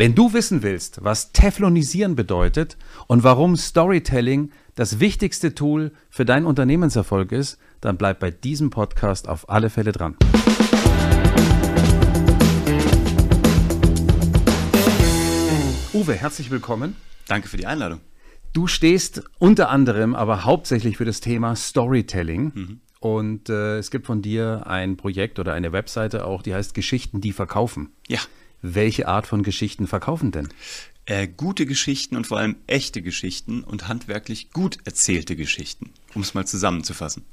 Wenn du wissen willst, was Teflonisieren bedeutet und warum Storytelling das wichtigste Tool für deinen Unternehmenserfolg ist, dann bleib bei diesem Podcast auf alle Fälle dran. Uwe, herzlich willkommen. Danke für die Einladung. Du stehst unter anderem, aber hauptsächlich für das Thema Storytelling. Mhm. Und äh, es gibt von dir ein Projekt oder eine Webseite auch, die heißt Geschichten, die verkaufen. Ja. Welche Art von Geschichten verkaufen denn? Äh, gute Geschichten und vor allem echte Geschichten und handwerklich gut erzählte Geschichten, um es mal zusammenzufassen.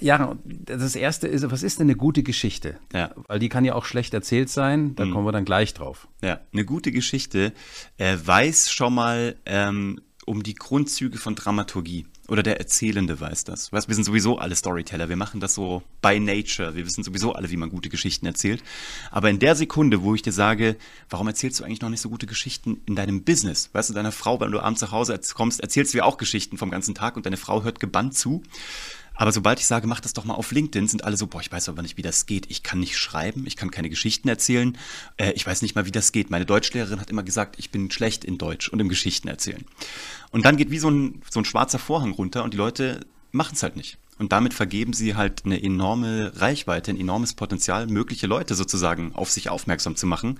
Ja, das erste ist, was ist denn eine gute Geschichte? Ja. Weil die kann ja auch schlecht erzählt sein, da mhm. kommen wir dann gleich drauf. Ja, eine gute Geschichte äh, weiß schon mal ähm, um die Grundzüge von Dramaturgie. Oder der Erzählende weiß das. Weißt, wir sind sowieso alle Storyteller. Wir machen das so by nature. Wir wissen sowieso alle, wie man gute Geschichten erzählt. Aber in der Sekunde, wo ich dir sage, warum erzählst du eigentlich noch nicht so gute Geschichten in deinem Business? Weißt du, deiner Frau, wenn du abends nach Hause kommst, erzählst du ja auch Geschichten vom ganzen Tag und deine Frau hört gebannt zu. Aber sobald ich sage, mach das doch mal auf LinkedIn, sind alle so, boah, ich weiß aber nicht, wie das geht. Ich kann nicht schreiben, ich kann keine Geschichten erzählen, äh, ich weiß nicht mal, wie das geht. Meine Deutschlehrerin hat immer gesagt, ich bin schlecht in Deutsch und im Geschichten erzählen. Und dann geht wie so ein, so ein schwarzer Vorhang runter und die Leute machen es halt nicht. Und damit vergeben sie halt eine enorme Reichweite, ein enormes Potenzial, mögliche Leute sozusagen auf sich aufmerksam zu machen.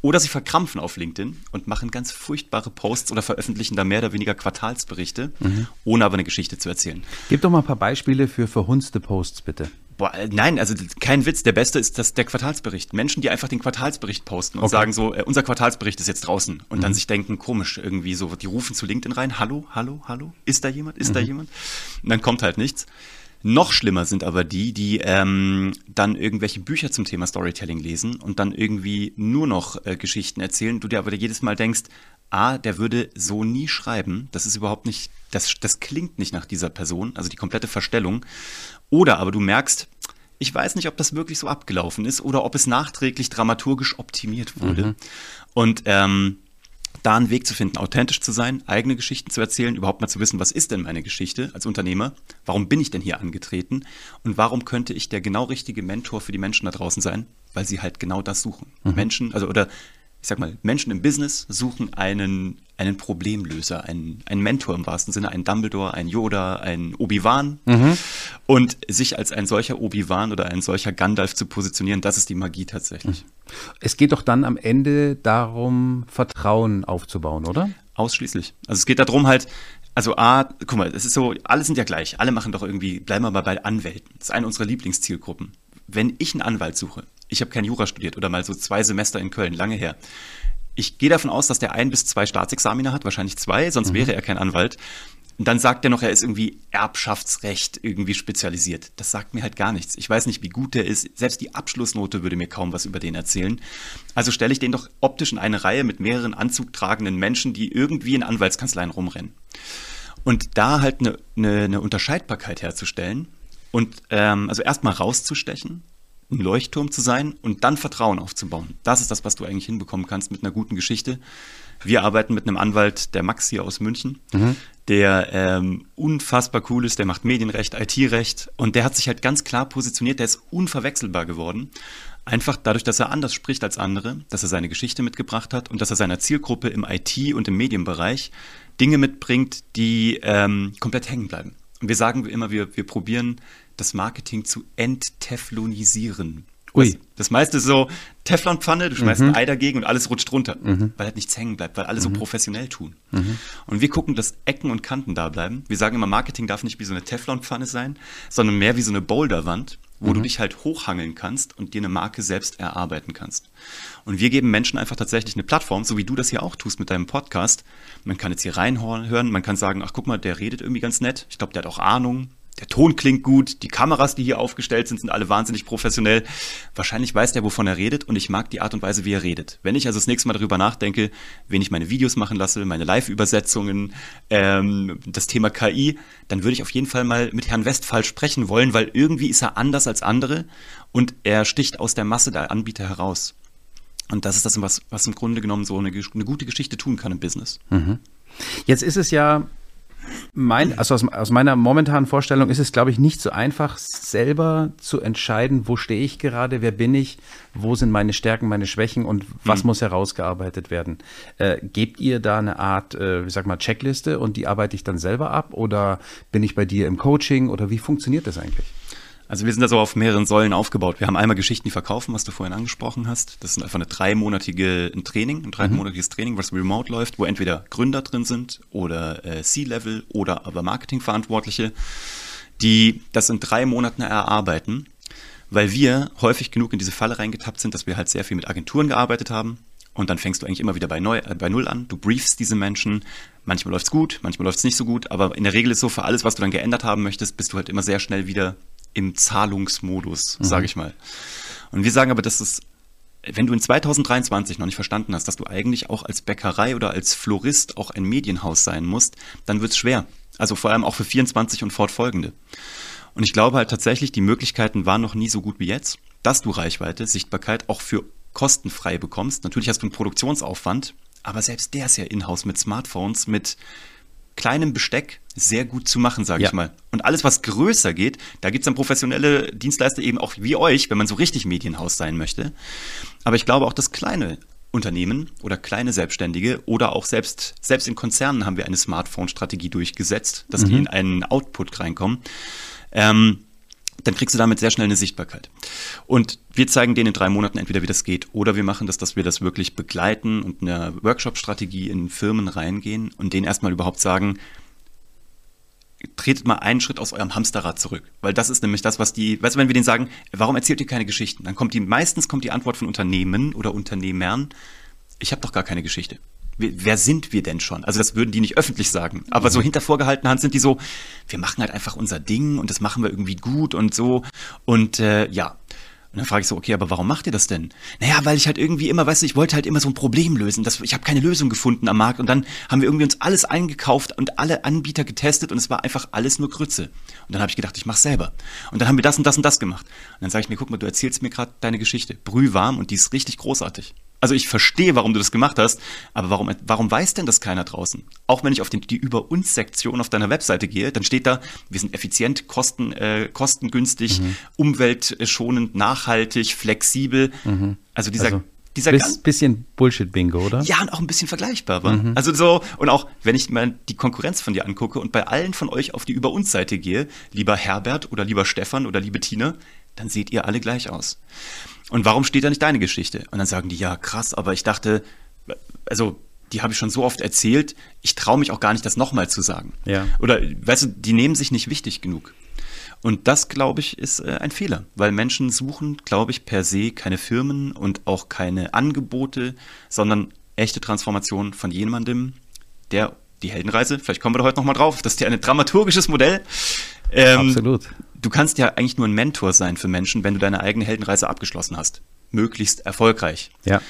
Oder sie verkrampfen auf LinkedIn und machen ganz furchtbare Posts oder veröffentlichen da mehr oder weniger Quartalsberichte, mhm. ohne aber eine Geschichte zu erzählen. Gib doch mal ein paar Beispiele für verhunzte Posts, bitte. Boah, äh, nein, also kein Witz. Der beste ist das, der Quartalsbericht. Menschen, die einfach den Quartalsbericht posten und okay. sagen so, äh, unser Quartalsbericht ist jetzt draußen. Und mhm. dann sich denken, komisch, irgendwie so, die rufen zu LinkedIn rein, hallo, hallo, hallo, ist da jemand, ist mhm. da jemand? Und dann kommt halt nichts. Noch schlimmer sind aber die, die ähm, dann irgendwelche Bücher zum Thema Storytelling lesen und dann irgendwie nur noch äh, Geschichten erzählen. Du dir aber jedes Mal denkst, ah, der würde so nie schreiben. Das ist überhaupt nicht, das, das klingt nicht nach dieser Person, also die komplette Verstellung. Oder aber du merkst, ich weiß nicht, ob das wirklich so abgelaufen ist oder ob es nachträglich dramaturgisch optimiert wurde. Mhm. Und ähm, da einen Weg zu finden, authentisch zu sein, eigene Geschichten zu erzählen, überhaupt mal zu wissen, was ist denn meine Geschichte als Unternehmer? Warum bin ich denn hier angetreten? Und warum könnte ich der genau richtige Mentor für die Menschen da draußen sein? Weil sie halt genau das suchen. Mhm. Menschen, also oder ich sag mal, Menschen im Business suchen einen, einen Problemlöser, einen, einen Mentor im wahrsten Sinne, einen Dumbledore, einen Yoda, einen Obi-Wan. Mhm. Und sich als ein solcher Obi-Wan oder ein solcher Gandalf zu positionieren, das ist die Magie tatsächlich. Es geht doch dann am Ende darum, Vertrauen aufzubauen, oder? Ausschließlich. Also es geht darum halt, also A, guck mal, es ist so, alle sind ja gleich. Alle machen doch irgendwie, bleiben wir mal bei Anwälten. Das ist eine unserer Lieblingszielgruppen. Wenn ich einen Anwalt suche, ich habe kein Jura studiert oder mal so zwei Semester in Köln, lange her. Ich gehe davon aus, dass der ein bis zwei Staatsexaminer hat, wahrscheinlich zwei, sonst mhm. wäre er kein Anwalt. Und dann sagt er noch, er ist irgendwie Erbschaftsrecht irgendwie spezialisiert. Das sagt mir halt gar nichts. Ich weiß nicht, wie gut der ist. Selbst die Abschlussnote würde mir kaum was über den erzählen. Also stelle ich den doch optisch in eine Reihe mit mehreren anzugtragenden Menschen, die irgendwie in Anwaltskanzleien rumrennen. Und da halt eine, eine, eine Unterscheidbarkeit herzustellen und ähm, also erstmal rauszustechen, ein Leuchtturm zu sein und dann Vertrauen aufzubauen. Das ist das, was du eigentlich hinbekommen kannst mit einer guten Geschichte. Wir arbeiten mit einem Anwalt, der Max hier aus München, mhm. der ähm, unfassbar cool ist, der macht Medienrecht, IT-Recht und der hat sich halt ganz klar positioniert, der ist unverwechselbar geworden. Einfach dadurch, dass er anders spricht als andere, dass er seine Geschichte mitgebracht hat und dass er seiner Zielgruppe im IT- und im Medienbereich Dinge mitbringt, die ähm, komplett hängen bleiben. Und wir sagen immer, wir, wir probieren das Marketing zu entteflonisieren. Ui. Das, das meiste ist so Teflonpfanne, du schmeißt mhm. ein Ei dagegen und alles rutscht runter, mhm. weil halt nichts hängen bleibt, weil alle mhm. so professionell tun. Mhm. Und wir gucken, dass Ecken und Kanten da bleiben. Wir sagen immer, Marketing darf nicht wie so eine Teflonpfanne sein, sondern mehr wie so eine Boulderwand, wo du mhm. dich halt hochhangeln kannst und dir eine Marke selbst erarbeiten kannst. Und wir geben Menschen einfach tatsächlich eine Plattform, so wie du das hier auch tust mit deinem Podcast. Man kann jetzt hier reinhören, man kann sagen, ach guck mal, der redet irgendwie ganz nett. Ich glaube, der hat auch Ahnung der Ton klingt gut, die Kameras, die hier aufgestellt sind, sind alle wahnsinnig professionell. Wahrscheinlich weiß der, wovon er redet und ich mag die Art und Weise, wie er redet. Wenn ich also das nächste Mal darüber nachdenke, wen ich meine Videos machen lasse, meine Live-Übersetzungen, ähm, das Thema KI, dann würde ich auf jeden Fall mal mit Herrn Westphal sprechen wollen, weil irgendwie ist er anders als andere und er sticht aus der Masse der Anbieter heraus. Und das ist das, was, was im Grunde genommen so eine, eine gute Geschichte tun kann im Business. Mhm. Jetzt ist es ja mein, also aus, aus, meiner momentanen Vorstellung ist es, glaube ich, nicht so einfach, selber zu entscheiden, wo stehe ich gerade, wer bin ich, wo sind meine Stärken, meine Schwächen und was mhm. muss herausgearbeitet werden. Äh, gebt ihr da eine Art, äh, wie sag mal, Checkliste und die arbeite ich dann selber ab oder bin ich bei dir im Coaching oder wie funktioniert das eigentlich? Also wir sind da so auf mehreren Säulen aufgebaut. Wir haben einmal Geschichten, die verkaufen, was du vorhin angesprochen hast. Das ist einfach eine dreimonatige ein Training, ein dreimonatiges mhm. Training, was remote läuft, wo entweder Gründer drin sind oder äh, C-Level oder aber Marketingverantwortliche, die das in drei Monaten erarbeiten, weil wir häufig genug in diese Falle reingetappt sind, dass wir halt sehr viel mit Agenturen gearbeitet haben. Und dann fängst du eigentlich immer wieder bei, neu, äh, bei Null an. Du briefst diese Menschen. Manchmal läuft's gut, manchmal läuft's nicht so gut. Aber in der Regel ist so, für alles, was du dann geändert haben möchtest, bist du halt immer sehr schnell wieder im Zahlungsmodus, mhm. sage ich mal. Und wir sagen aber, dass es, wenn du in 2023 noch nicht verstanden hast, dass du eigentlich auch als Bäckerei oder als Florist auch ein Medienhaus sein musst, dann wird's schwer. Also vor allem auch für 24 und fortfolgende. Und ich glaube halt tatsächlich, die Möglichkeiten waren noch nie so gut wie jetzt, dass du Reichweite, Sichtbarkeit auch für kostenfrei bekommst. Natürlich hast du einen Produktionsaufwand, aber selbst der ist ja in-house mit Smartphones, mit kleinem Besteck sehr gut zu machen, sage ja. ich mal. Und alles, was größer geht, da gibt's dann professionelle Dienstleister eben auch wie euch, wenn man so richtig Medienhaus sein möchte. Aber ich glaube auch, dass kleine Unternehmen oder kleine Selbstständige oder auch selbst, selbst in Konzernen haben wir eine Smartphone-Strategie durchgesetzt, dass mhm. die in einen Output reinkommen. Ähm, dann kriegst du damit sehr schnell eine Sichtbarkeit. Und wir zeigen denen in drei Monaten entweder, wie das geht, oder wir machen das, dass wir das wirklich begleiten und eine Workshop-Strategie in Firmen reingehen und denen erstmal überhaupt sagen, tretet mal einen Schritt aus eurem Hamsterrad zurück. Weil das ist nämlich das, was die, weißt du, wenn wir denen sagen, warum erzählt ihr keine Geschichten? Dann kommt die, meistens kommt die Antwort von Unternehmen oder Unternehmern, ich habe doch gar keine Geschichte wer sind wir denn schon? Also das würden die nicht öffentlich sagen. Aber so mhm. hinter vorgehaltener Hand sind die so, wir machen halt einfach unser Ding und das machen wir irgendwie gut und so. Und äh, ja. Und dann frage ich so, okay, aber warum macht ihr das denn? Naja, weil ich halt irgendwie immer, weißt du, ich wollte halt immer so ein Problem lösen. Das, ich habe keine Lösung gefunden am Markt. Und dann haben wir irgendwie uns alles eingekauft und alle Anbieter getestet und es war einfach alles nur Grütze. Und dann habe ich gedacht, ich mach's selber. Und dann haben wir das und das und das gemacht. Und dann sage ich mir, guck mal, du erzählst mir gerade deine Geschichte. Brühwarm und die ist richtig großartig. Also ich verstehe, warum du das gemacht hast, aber warum, warum weiß denn das keiner draußen? Auch wenn ich auf den, die Über uns Sektion auf deiner Webseite gehe, dann steht da, wir sind effizient, kosten, äh, kostengünstig, mhm. umweltschonend, nachhaltig, flexibel. Mhm. Also dieser also dieser Bis, bisschen Bullshit-Bingo, oder? Ja, und auch ein bisschen vergleichbar war. Mhm. Also so, und auch, wenn ich mal die Konkurrenz von dir angucke und bei allen von euch auf die Über uns Seite gehe, lieber Herbert oder lieber Stefan oder liebe Tina, dann seht ihr alle gleich aus. Und warum steht da nicht deine Geschichte? Und dann sagen die, ja, krass, aber ich dachte, also die habe ich schon so oft erzählt, ich traue mich auch gar nicht, das nochmal zu sagen. Ja. Oder, weißt du, die nehmen sich nicht wichtig genug. Und das, glaube ich, ist äh, ein Fehler, weil Menschen suchen, glaube ich, per se keine Firmen und auch keine Angebote, sondern echte Transformation von jemandem, der die Heldenreise, vielleicht kommen wir da heute nochmal drauf, das ist ja ein dramaturgisches Modell. Ähm, Absolut du kannst ja eigentlich nur ein Mentor sein für Menschen, wenn du deine eigene Heldenreise abgeschlossen hast. Möglichst erfolgreich. Ja.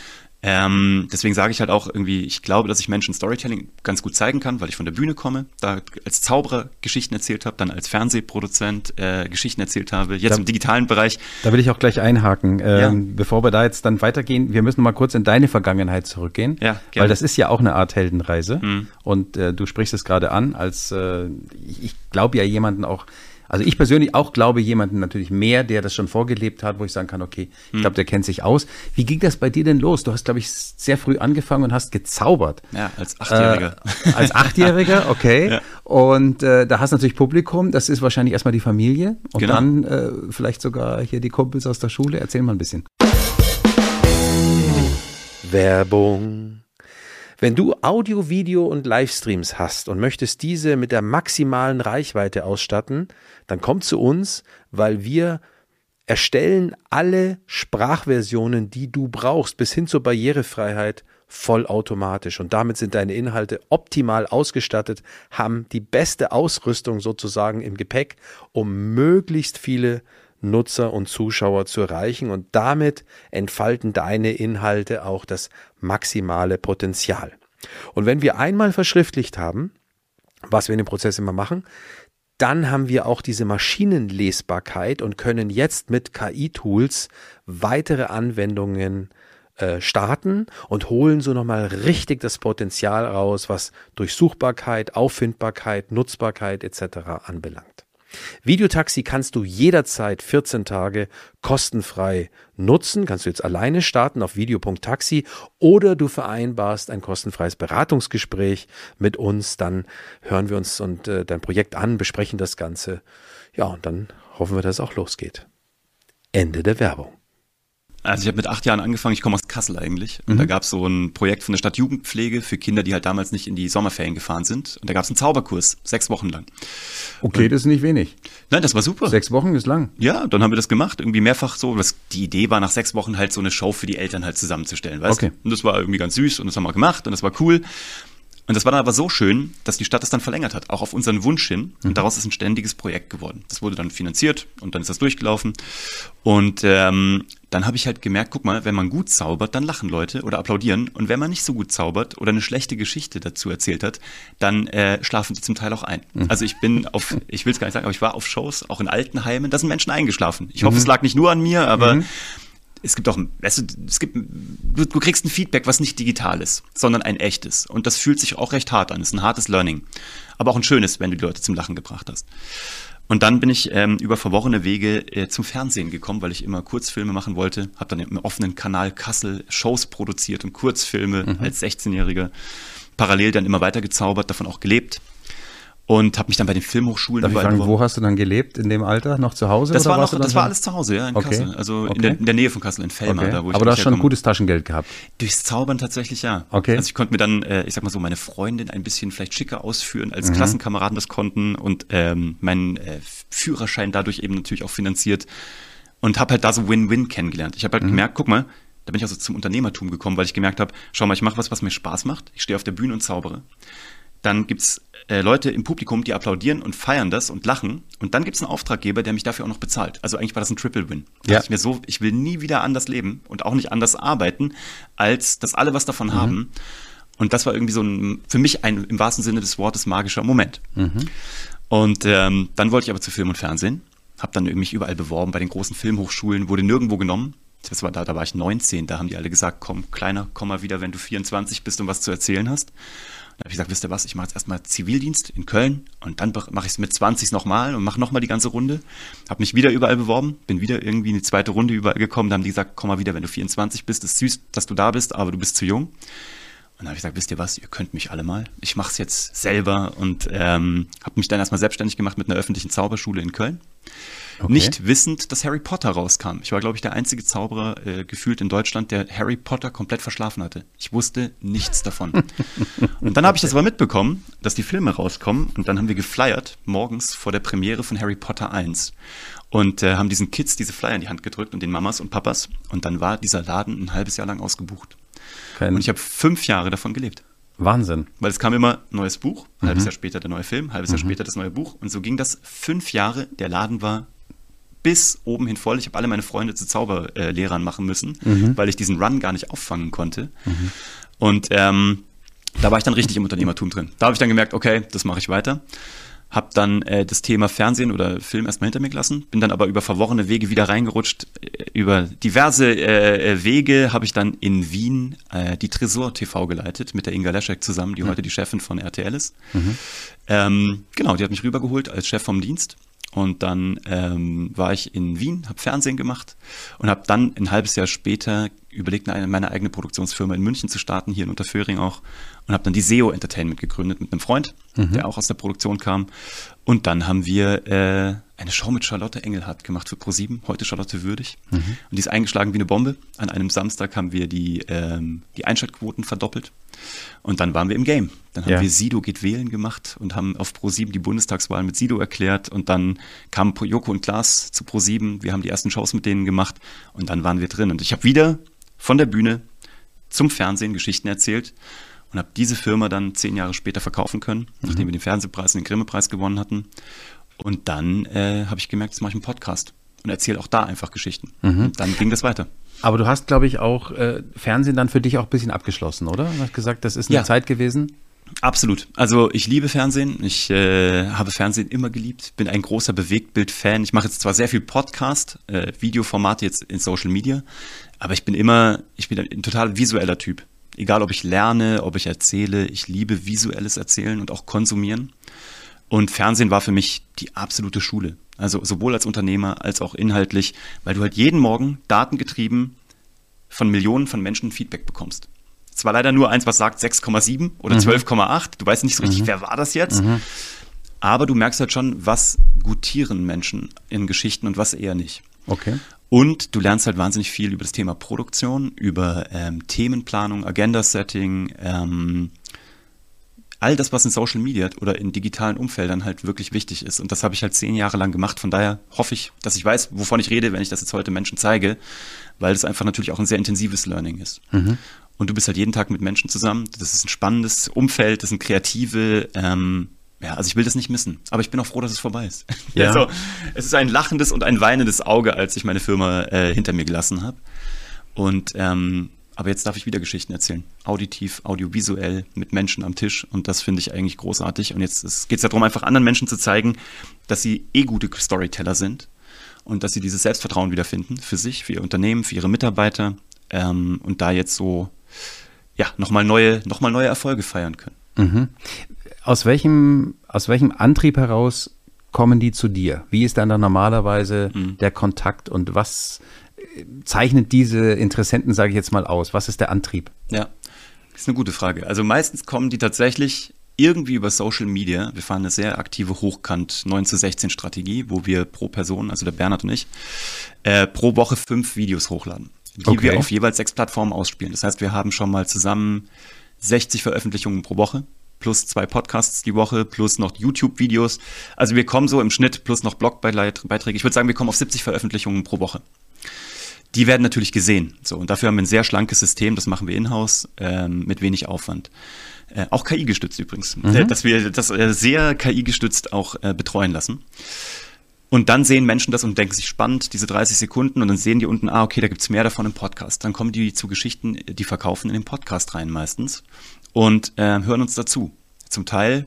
Ähm, deswegen sage ich halt auch irgendwie, ich glaube, dass ich Menschen Storytelling ganz gut zeigen kann, weil ich von der Bühne komme, da als Zauberer Geschichten erzählt habe, dann als Fernsehproduzent äh, Geschichten erzählt habe, jetzt da, im digitalen Bereich. Da will ich auch gleich einhaken. Ähm, ja. Bevor wir da jetzt dann weitergehen, wir müssen mal kurz in deine Vergangenheit zurückgehen, ja, gerne. weil das ist ja auch eine Art Heldenreise mhm. und äh, du sprichst es gerade an, als äh, ich, ich glaube ja jemanden auch also ich persönlich auch glaube jemanden natürlich mehr, der das schon vorgelebt hat, wo ich sagen kann, okay, ich hm. glaube, der kennt sich aus. Wie ging das bei dir denn los? Du hast, glaube ich, sehr früh angefangen und hast gezaubert. Ja, als Achtjähriger. Äh, als Achtjähriger, okay. Ja. Und äh, da hast du natürlich Publikum, das ist wahrscheinlich erstmal die Familie und genau. dann äh, vielleicht sogar hier die Kumpels aus der Schule. Erzähl mal ein bisschen. Werbung. Wenn du Audio, Video und Livestreams hast und möchtest diese mit der maximalen Reichweite ausstatten, dann komm zu uns, weil wir erstellen alle Sprachversionen, die du brauchst, bis hin zur Barrierefreiheit vollautomatisch. Und damit sind deine Inhalte optimal ausgestattet, haben die beste Ausrüstung sozusagen im Gepäck, um möglichst viele Nutzer und Zuschauer zu erreichen und damit entfalten deine Inhalte auch das maximale Potenzial. Und wenn wir einmal verschriftlicht haben, was wir in dem Prozess immer machen, dann haben wir auch diese Maschinenlesbarkeit und können jetzt mit KI-Tools weitere Anwendungen äh, starten und holen so nochmal richtig das Potenzial raus, was Durchsuchbarkeit, Auffindbarkeit, Nutzbarkeit etc. anbelangt. Videotaxi kannst du jederzeit 14 Tage kostenfrei nutzen. Kannst du jetzt alleine starten auf video.taxi oder du vereinbarst ein kostenfreies Beratungsgespräch mit uns. Dann hören wir uns und äh, dein Projekt an, besprechen das Ganze. Ja, und dann hoffen wir, dass es auch losgeht. Ende der Werbung. Also ich habe mit acht Jahren angefangen, ich komme aus Kassel eigentlich. Und mhm. da gab es so ein Projekt von der Stadt Jugendpflege für Kinder, die halt damals nicht in die Sommerferien gefahren sind. Und da gab es einen Zauberkurs, sechs Wochen lang. Okay, und, das ist nicht wenig. Nein, das war super. Sechs Wochen ist lang. Ja, dann haben wir das gemacht, irgendwie mehrfach so. Was, die Idee war nach sechs Wochen halt so eine Show für die Eltern halt zusammenzustellen, weißt okay. Und das war irgendwie ganz süß und das haben wir gemacht und das war cool. Und das war dann aber so schön, dass die Stadt das dann verlängert hat, auch auf unseren Wunsch hin. Und mhm. daraus ist ein ständiges Projekt geworden. Das wurde dann finanziert und dann ist das durchgelaufen. Und ähm, dann habe ich halt gemerkt, guck mal, wenn man gut zaubert, dann lachen Leute oder applaudieren. Und wenn man nicht so gut zaubert oder eine schlechte Geschichte dazu erzählt hat, dann äh, schlafen sie zum Teil auch ein. Mhm. Also ich bin auf, ich will es gar nicht sagen, aber ich war auf Shows, auch in Altenheimen, da sind Menschen eingeschlafen. Ich hoffe, mhm. es lag nicht nur an mir, aber mhm es gibt auch, weißt du, es gibt, du, du, kriegst ein Feedback, was nicht digital ist, sondern ein echtes. Und das fühlt sich auch recht hart an. Es ist ein hartes Learning. Aber auch ein schönes, wenn du die Leute zum Lachen gebracht hast. Und dann bin ich ähm, über verworrene Wege äh, zum Fernsehen gekommen, weil ich immer Kurzfilme machen wollte. Habe dann im offenen Kanal Kassel Shows produziert und Kurzfilme mhm. als 16-Jähriger. Parallel dann immer weiter gezaubert, davon auch gelebt und habe mich dann bei den Filmhochschulen Darf ich fragen, wo hast du dann gelebt in dem Alter? Noch zu Hause? Das war noch, das war alles zu Hause, ja, in okay. Kassel. Also okay. in, der, in, der, Nähe von Kassel, in Fellmar, okay. da wo ich Aber du hast schon gutes Taschengeld gehabt. Durchs Zaubern tatsächlich ja. Okay. Also ich konnte mir dann, äh, ich sag mal so, meine Freundin ein bisschen vielleicht schicker ausführen, als mhm. Klassenkameraden das konnten und ähm, meinen äh, Führerschein dadurch eben natürlich auch finanziert und habe halt da so Win-Win kennengelernt. Ich habe halt mhm. gemerkt, guck mal, da bin ich also zum Unternehmertum gekommen, weil ich gemerkt habe, schau mal, ich mache was, was mir Spaß macht. Ich stehe auf der Bühne und zaubere. Dann gibt's äh, Leute im Publikum, die applaudieren und feiern das und lachen. Und dann gibt es einen Auftraggeber, der mich dafür auch noch bezahlt. Also eigentlich war das ein Triple-Win. Da ja. ich mir so, ich will nie wieder anders leben und auch nicht anders arbeiten, als dass alle was davon mhm. haben. Und das war irgendwie so ein, für mich ein im wahrsten Sinne des Wortes magischer Moment. Mhm. Und ähm, dann wollte ich aber zu Film und Fernsehen, habe dann mich überall beworben bei den großen Filmhochschulen, wurde nirgendwo genommen. Das war da, da war ich 19, da haben die alle gesagt, komm, kleiner, komm mal wieder, wenn du 24 bist und was zu erzählen hast. Dann habe ich gesagt, wisst ihr was, ich mache jetzt erstmal Zivildienst in Köln und dann mache ich es mit 20 nochmal und mache nochmal die ganze Runde. Habe mich wieder überall beworben, bin wieder irgendwie in die zweite Runde überall gekommen. Da haben die gesagt, komm mal wieder, wenn du 24 bist, ist süß, dass du da bist, aber du bist zu jung. Und dann habe ich gesagt, wisst ihr was, ihr könnt mich alle mal. Ich mache es jetzt selber und ähm, habe mich dann erstmal selbstständig gemacht mit einer öffentlichen Zauberschule in Köln. Okay. Nicht wissend, dass Harry Potter rauskam. Ich war, glaube ich, der einzige Zauberer äh, gefühlt in Deutschland, der Harry Potter komplett verschlafen hatte. Ich wusste nichts davon. und dann habe ich das aber mitbekommen, dass die Filme rauskommen und dann haben wir geflyert morgens vor der Premiere von Harry Potter 1 und äh, haben diesen Kids diese Flyer in die Hand gedrückt und den Mamas und Papas und dann war dieser Laden ein halbes Jahr lang ausgebucht. Kein und ich habe fünf Jahre davon gelebt. Wahnsinn. Weil es kam immer neues Buch, ein mhm. halbes Jahr später der neue Film, halbes mhm. Jahr später das neue Buch und so ging das fünf Jahre. Der Laden war bis oben hin voll. Ich habe alle meine Freunde zu Zauberlehrern machen müssen, mhm. weil ich diesen Run gar nicht auffangen konnte. Mhm. Und ähm, da war ich dann richtig im Unternehmertum drin. Da habe ich dann gemerkt, okay, das mache ich weiter. Hab dann äh, das Thema Fernsehen oder Film erstmal hinter mir gelassen, bin dann aber über verworrene Wege wieder reingerutscht. Äh, über diverse äh, äh, Wege habe ich dann in Wien äh, die Tresor TV geleitet mit der Inga Leschek zusammen, die mhm. heute die Chefin von RTL ist. Mhm. Ähm, genau, die hat mich rübergeholt als Chef vom Dienst und dann ähm, war ich in Wien, habe Fernsehen gemacht und habe dann ein halbes Jahr später überlegt, eine, meine eigene Produktionsfirma in München zu starten, hier in Unterföhring auch. Und habe dann die SEO Entertainment gegründet mit einem Freund, mhm. der auch aus der Produktion kam. Und dann haben wir äh, eine Show mit Charlotte Engelhardt gemacht für ProSieben, heute Charlotte Würdig. Mhm. Und die ist eingeschlagen wie eine Bombe. An einem Samstag haben wir die, ähm, die Einschaltquoten verdoppelt. Und dann waren wir im Game. Dann haben ja. wir Sido geht wählen gemacht und haben auf Pro7 die Bundestagswahl mit Sido erklärt. Und dann kamen Joko und Klaas zu Pro7. Wir haben die ersten Shows mit denen gemacht. Und dann waren wir drin. Und ich habe wieder von der Bühne zum Fernsehen Geschichten erzählt und habe diese Firma dann zehn Jahre später verkaufen können, mhm. nachdem wir den Fernsehpreis und den Grimme-Preis gewonnen hatten. Und dann äh, habe ich gemerkt, jetzt mache ich einen Podcast und erzähle auch da einfach Geschichten. Mhm. Dann ging das weiter. Aber du hast, glaube ich, auch äh, Fernsehen dann für dich auch ein bisschen abgeschlossen, oder? Du hast gesagt, das ist eine ja. Zeit gewesen. Absolut. Also ich liebe Fernsehen. Ich äh, habe Fernsehen immer geliebt. Bin ein großer Bewegtbild-Fan. Ich mache jetzt zwar sehr viel Podcast, äh, Videoformate jetzt in Social Media, Aber ich bin immer, ich bin ein total visueller Typ. Egal, ob ich lerne, ob ich erzähle, ich liebe visuelles Erzählen und auch konsumieren. Und Fernsehen war für mich die absolute Schule. Also sowohl als Unternehmer als auch inhaltlich, weil du halt jeden Morgen datengetrieben von Millionen von Menschen Feedback bekommst. Es war leider nur eins, was sagt 6,7 oder mhm. 12,8. Du weißt nicht so richtig, mhm. wer war das jetzt. Mhm. Aber du merkst halt schon, was gutieren Menschen in Geschichten und was eher nicht. Okay. Und du lernst halt wahnsinnig viel über das Thema Produktion, über ähm, Themenplanung, Agenda-Setting, ähm, all das, was in Social Media oder in digitalen Umfeldern halt wirklich wichtig ist. Und das habe ich halt zehn Jahre lang gemacht. Von daher hoffe ich, dass ich weiß, wovon ich rede, wenn ich das jetzt heute Menschen zeige, weil es einfach natürlich auch ein sehr intensives Learning ist. Mhm. Und du bist halt jeden Tag mit Menschen zusammen. Das ist ein spannendes Umfeld, das sind kreative, ähm, ja, also ich will das nicht missen, aber ich bin auch froh, dass es vorbei ist. Ja. Also, es ist ein lachendes und ein weinendes Auge, als ich meine Firma äh, hinter mir gelassen habe. Und ähm, aber jetzt darf ich wieder Geschichten erzählen. Auditiv, audiovisuell, mit Menschen am Tisch. Und das finde ich eigentlich großartig. Und jetzt geht es darum, einfach anderen Menschen zu zeigen, dass sie eh gute Storyteller sind und dass sie dieses Selbstvertrauen wiederfinden für sich, für ihr Unternehmen, für ihre Mitarbeiter ähm, und da jetzt so ja nochmal neue, noch neue Erfolge feiern können. Mhm. Aus welchem, aus welchem Antrieb heraus kommen die zu dir? Wie ist dann da normalerweise mhm. der Kontakt und was zeichnet diese Interessenten, sage ich jetzt mal, aus? Was ist der Antrieb? Ja, das ist eine gute Frage. Also meistens kommen die tatsächlich irgendwie über Social Media. Wir fahren eine sehr aktive Hochkant 9 zu 16 Strategie, wo wir pro Person, also der Bernhard und ich, äh, pro Woche fünf Videos hochladen, die okay. wir auf jeweils sechs Plattformen ausspielen. Das heißt, wir haben schon mal zusammen 60 Veröffentlichungen pro Woche plus zwei Podcasts die Woche, plus noch YouTube-Videos. Also wir kommen so im Schnitt, plus noch Blogbeiträge. Ich würde sagen, wir kommen auf 70 Veröffentlichungen pro Woche. Die werden natürlich gesehen. So, und dafür haben wir ein sehr schlankes System, das machen wir in-house, ähm, mit wenig Aufwand. Äh, auch KI-gestützt übrigens, mhm. äh, dass wir das äh, sehr KI-gestützt auch äh, betreuen lassen. Und dann sehen Menschen das und denken sich spannend, diese 30 Sekunden, und dann sehen die unten, ah, okay, da gibt's mehr davon im Podcast. Dann kommen die zu Geschichten, die verkaufen in den Podcast rein meistens und äh, hören uns dazu. Zum Teil,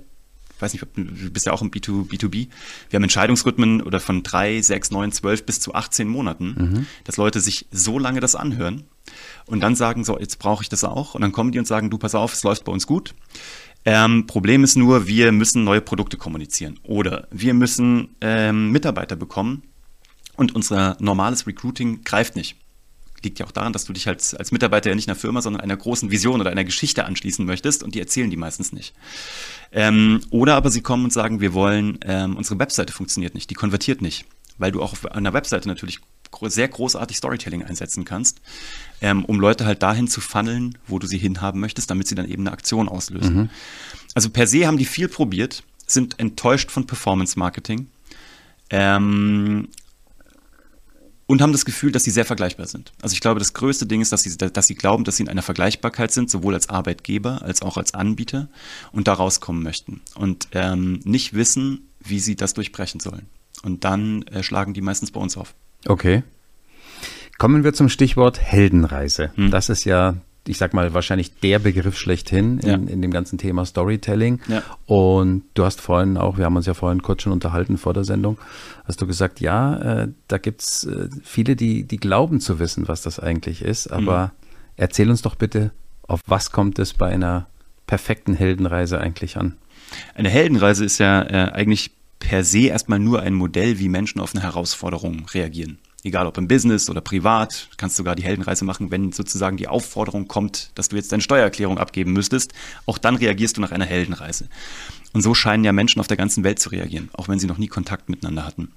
ich weiß nicht, du bist ja auch im B2, B2B, wir haben Entscheidungsrhythmen oder von drei, sechs, neun, zwölf bis zu 18 Monaten, mhm. dass Leute sich so lange das anhören und dann sagen, so, jetzt brauche ich das auch. Und dann kommen die und sagen, du, pass auf, es läuft bei uns gut. Ähm, Problem ist nur, wir müssen neue Produkte kommunizieren oder wir müssen ähm, Mitarbeiter bekommen und unser normales Recruiting greift nicht liegt ja auch daran, dass du dich als, als Mitarbeiter ja nicht einer Firma, sondern einer großen Vision oder einer Geschichte anschließen möchtest und die erzählen die meistens nicht. Ähm, oder aber sie kommen und sagen, wir wollen, ähm, unsere Webseite funktioniert nicht, die konvertiert nicht, weil du auch auf einer Webseite natürlich sehr großartig Storytelling einsetzen kannst, ähm, um Leute halt dahin zu funneln, wo du sie hinhaben möchtest, damit sie dann eben eine Aktion auslösen. Mhm. Also per se haben die viel probiert, sind enttäuscht von Performance Marketing. Ähm, und haben das Gefühl, dass sie sehr vergleichbar sind. Also ich glaube, das größte Ding ist, dass sie, dass sie glauben, dass sie in einer Vergleichbarkeit sind, sowohl als Arbeitgeber als auch als Anbieter und da rauskommen möchten und ähm, nicht wissen, wie sie das durchbrechen sollen. Und dann äh, schlagen die meistens bei uns auf. Okay. Kommen wir zum Stichwort Heldenreise. Hm. Das ist ja ich sag mal, wahrscheinlich der Begriff schlechthin in, ja. in dem ganzen Thema Storytelling. Ja. Und du hast vorhin auch, wir haben uns ja vorhin kurz schon unterhalten vor der Sendung, hast du gesagt, ja, äh, da gibt's äh, viele, die, die glauben zu wissen, was das eigentlich ist. Aber mhm. erzähl uns doch bitte, auf was kommt es bei einer perfekten Heldenreise eigentlich an? Eine Heldenreise ist ja äh, eigentlich per se erstmal nur ein Modell, wie Menschen auf eine Herausforderung reagieren egal ob im Business oder privat, kannst sogar die Heldenreise machen, wenn sozusagen die Aufforderung kommt, dass du jetzt deine Steuererklärung abgeben müsstest, auch dann reagierst du nach einer Heldenreise. Und so scheinen ja Menschen auf der ganzen Welt zu reagieren, auch wenn sie noch nie Kontakt miteinander hatten.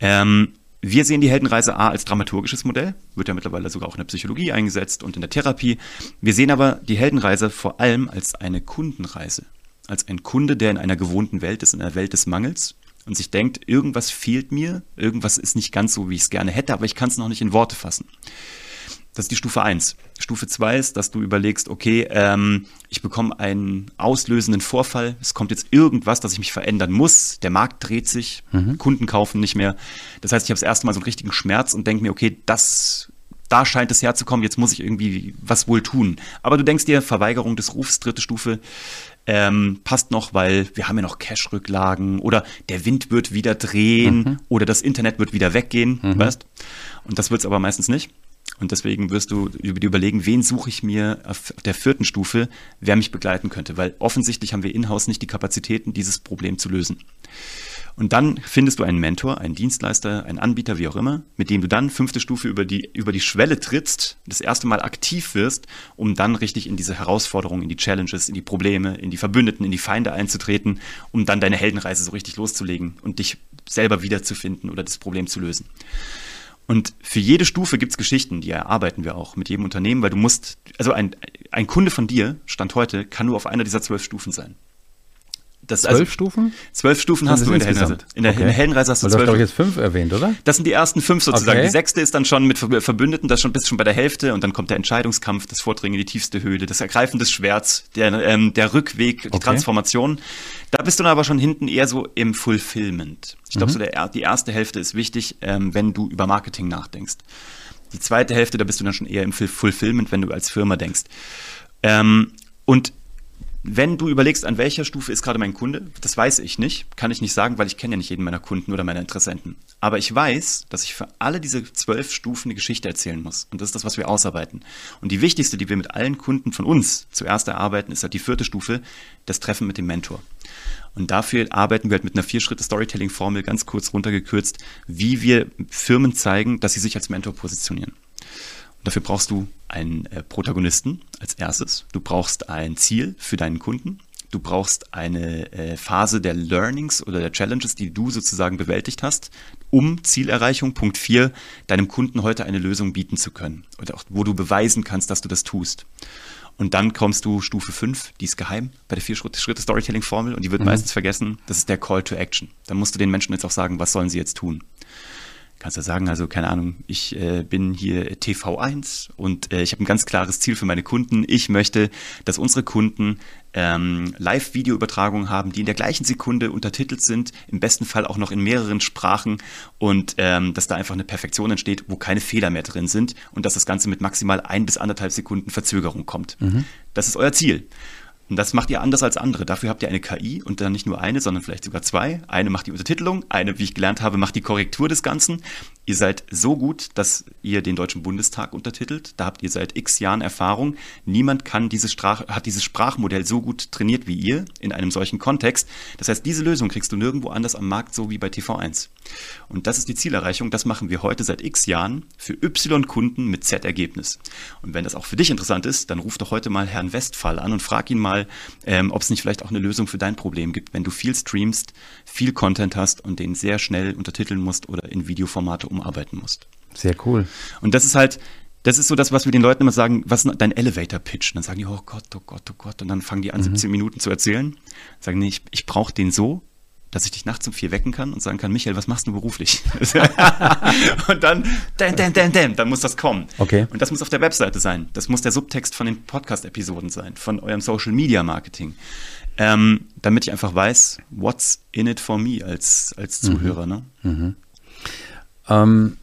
Ähm, wir sehen die Heldenreise A als dramaturgisches Modell, wird ja mittlerweile sogar auch in der Psychologie eingesetzt und in der Therapie. Wir sehen aber die Heldenreise vor allem als eine Kundenreise, als ein Kunde, der in einer gewohnten Welt ist, in einer Welt des Mangels und sich denkt, irgendwas fehlt mir, irgendwas ist nicht ganz so, wie ich es gerne hätte, aber ich kann es noch nicht in Worte fassen. Das ist die Stufe 1. Stufe 2 ist, dass du überlegst, okay, ähm, ich bekomme einen auslösenden Vorfall, es kommt jetzt irgendwas, dass ich mich verändern muss, der Markt dreht sich, mhm. Kunden kaufen nicht mehr. Das heißt, ich habe das erste Mal so einen richtigen Schmerz und denke mir, okay, das, da scheint es herzukommen, jetzt muss ich irgendwie was wohl tun. Aber du denkst dir, Verweigerung des Rufs, dritte Stufe, ähm, passt noch, weil wir haben ja noch Cash-Rücklagen oder der Wind wird wieder drehen mhm. oder das Internet wird wieder weggehen, mhm. weißt? Und das wird es aber meistens nicht. Und deswegen wirst du über überlegen, wen suche ich mir auf der vierten Stufe, wer mich begleiten könnte, weil offensichtlich haben wir in-house nicht die Kapazitäten, dieses Problem zu lösen. Und dann findest du einen Mentor, einen Dienstleister, einen Anbieter, wie auch immer, mit dem du dann fünfte Stufe über die, über die Schwelle trittst, das erste Mal aktiv wirst, um dann richtig in diese Herausforderungen, in die Challenges, in die Probleme, in die Verbündeten, in die Feinde einzutreten, um dann deine Heldenreise so richtig loszulegen und dich selber wiederzufinden oder das Problem zu lösen. Und für jede Stufe gibt es Geschichten, die erarbeiten wir auch mit jedem Unternehmen, weil du musst, also ein, ein Kunde von dir, Stand heute, kann nur auf einer dieser zwölf Stufen sein. Das, zwölf also, Stufen? Zwölf Stufen hast du in der Heldenreise. In der, okay. Heldenreise hast du zwölf. Du hast jetzt fünf erwähnt, oder? Das sind die ersten fünf sozusagen. Okay. Die sechste ist dann schon mit Verbündeten, das schon bist schon bei der Hälfte und dann kommt der Entscheidungskampf, das Vordringen in die tiefste Höhle, das Ergreifen des Schwerts, der, ähm, der Rückweg, die okay. Transformation. Da bist du dann aber schon hinten eher so im Fulfillment. Ich glaube, mhm. so der, die erste Hälfte ist wichtig, ähm, wenn du über Marketing nachdenkst. Die zweite Hälfte, da bist du dann schon eher im Fulfillment, wenn du als Firma denkst. Ähm, und wenn du überlegst, an welcher Stufe ist gerade mein Kunde, das weiß ich nicht, kann ich nicht sagen, weil ich kenne ja nicht jeden meiner Kunden oder meiner Interessenten. Aber ich weiß, dass ich für alle diese zwölf Stufen eine Geschichte erzählen muss. Und das ist das, was wir ausarbeiten. Und die wichtigste, die wir mit allen Kunden von uns zuerst erarbeiten, ist halt die vierte Stufe, das Treffen mit dem Mentor. Und dafür arbeiten wir halt mit einer Vier-Schritte-Storytelling-Formel ganz kurz runtergekürzt, wie wir Firmen zeigen, dass sie sich als Mentor positionieren. Dafür brauchst du einen äh, Protagonisten als erstes. Du brauchst ein Ziel für deinen Kunden. Du brauchst eine äh, Phase der Learnings oder der Challenges, die du sozusagen bewältigt hast, um Zielerreichung, Punkt 4, deinem Kunden heute eine Lösung bieten zu können. Oder auch, wo du beweisen kannst, dass du das tust. Und dann kommst du Stufe 5, die ist geheim bei der Vier-Schritte-Storytelling-Formel und die wird mhm. meistens vergessen. Das ist der Call to Action. Dann musst du den Menschen jetzt auch sagen, was sollen sie jetzt tun kannst du sagen, also keine Ahnung, ich äh, bin hier TV1 und äh, ich habe ein ganz klares Ziel für meine Kunden. Ich möchte, dass unsere Kunden ähm, Live-Video-Übertragungen haben, die in der gleichen Sekunde untertitelt sind, im besten Fall auch noch in mehreren Sprachen und ähm, dass da einfach eine Perfektion entsteht, wo keine Fehler mehr drin sind und dass das Ganze mit maximal ein bis anderthalb Sekunden Verzögerung kommt. Mhm. Das ist euer Ziel. Und das macht ihr anders als andere. Dafür habt ihr eine KI und dann nicht nur eine, sondern vielleicht sogar zwei. Eine macht die Untertitelung, eine, wie ich gelernt habe, macht die Korrektur des Ganzen. Ihr seid so gut, dass ihr den Deutschen Bundestag untertitelt. Da habt ihr seit x Jahren Erfahrung. Niemand kann dieses Sprach, hat dieses Sprachmodell so gut trainiert wie ihr in einem solchen Kontext. Das heißt, diese Lösung kriegst du nirgendwo anders am Markt, so wie bei TV1. Und das ist die Zielerreichung. Das machen wir heute seit x Jahren für Y-Kunden mit Z-Ergebnis. Und wenn das auch für dich interessant ist, dann ruf doch heute mal Herrn Westphal an und frag ihn mal, ähm, ob es nicht vielleicht auch eine Lösung für dein Problem gibt, wenn du viel streamst, viel Content hast und den sehr schnell untertiteln musst oder in Videoformate umarbeiten musst. Sehr cool. Und das ist halt, das ist so das, was wir den Leuten immer sagen, was ist dein Elevator-Pitch? Dann sagen die, oh Gott, oh Gott, oh Gott. Und dann fangen die an, mhm. 17 Minuten zu erzählen. Sagen, nee, ich, ich brauche den so, dass ich dich nachts um vier wecken kann und sagen kann, Michael, was machst du beruflich? und dann, dan, dan, dan, dan, dann muss das kommen. Okay. Und das muss auf der Webseite sein. Das muss der Subtext von den Podcast-Episoden sein, von eurem Social-Media-Marketing. Ähm, damit ich einfach weiß, what's in it for me als, als mhm. Zuhörer. Mhm. Ne? Mhm. Ähm,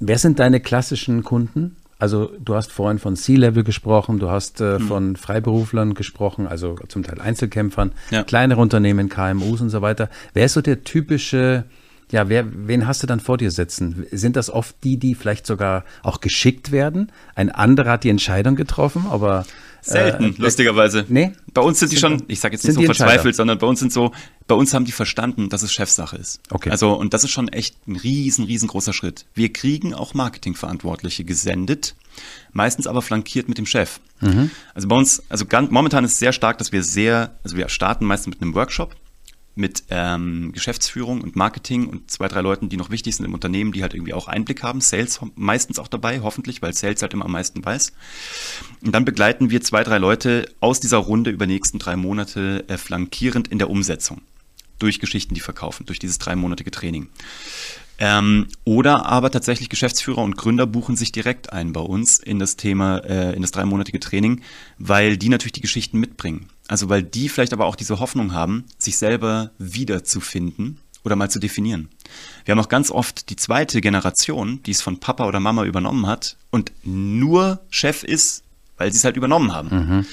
wer sind deine klassischen Kunden? Also du hast vorhin von C-Level gesprochen, du hast äh, mhm. von Freiberuflern gesprochen, also zum Teil Einzelkämpfern, ja. kleinere Unternehmen, KMUs und so weiter. Wer ist so der typische, ja, wer, wen hast du dann vor dir sitzen? Sind das oft die, die vielleicht sogar auch geschickt werden? Ein anderer hat die Entscheidung getroffen, aber Selten, äh, lustigerweise. Nee? Bei uns sind, sind die schon, ich sage jetzt nicht so verzweifelt, sondern bei uns sind so, bei uns haben die verstanden, dass es Chefsache ist. Okay. Also, und das ist schon echt ein riesen, riesengroßer Schritt. Wir kriegen auch Marketingverantwortliche gesendet, meistens aber flankiert mit dem Chef. Mhm. Also bei uns, also ganz, momentan ist es sehr stark, dass wir sehr, also wir starten meistens mit einem Workshop, mit ähm, Geschäftsführung und Marketing und zwei, drei Leuten, die noch wichtig sind im Unternehmen, die halt irgendwie auch Einblick haben. Sales meistens auch dabei, hoffentlich, weil Sales halt immer am meisten weiß. Und dann begleiten wir zwei, drei Leute aus dieser Runde über die nächsten drei Monate äh, flankierend in der Umsetzung. Durch Geschichten, die verkaufen, durch dieses dreimonatige Training. Ähm, oder aber tatsächlich Geschäftsführer und Gründer buchen sich direkt ein bei uns in das Thema, äh, in das dreimonatige Training, weil die natürlich die Geschichten mitbringen. Also weil die vielleicht aber auch diese Hoffnung haben, sich selber wiederzufinden oder mal zu definieren. Wir haben auch ganz oft die zweite Generation, die es von Papa oder Mama übernommen hat und nur Chef ist, weil sie es halt übernommen haben. Mhm.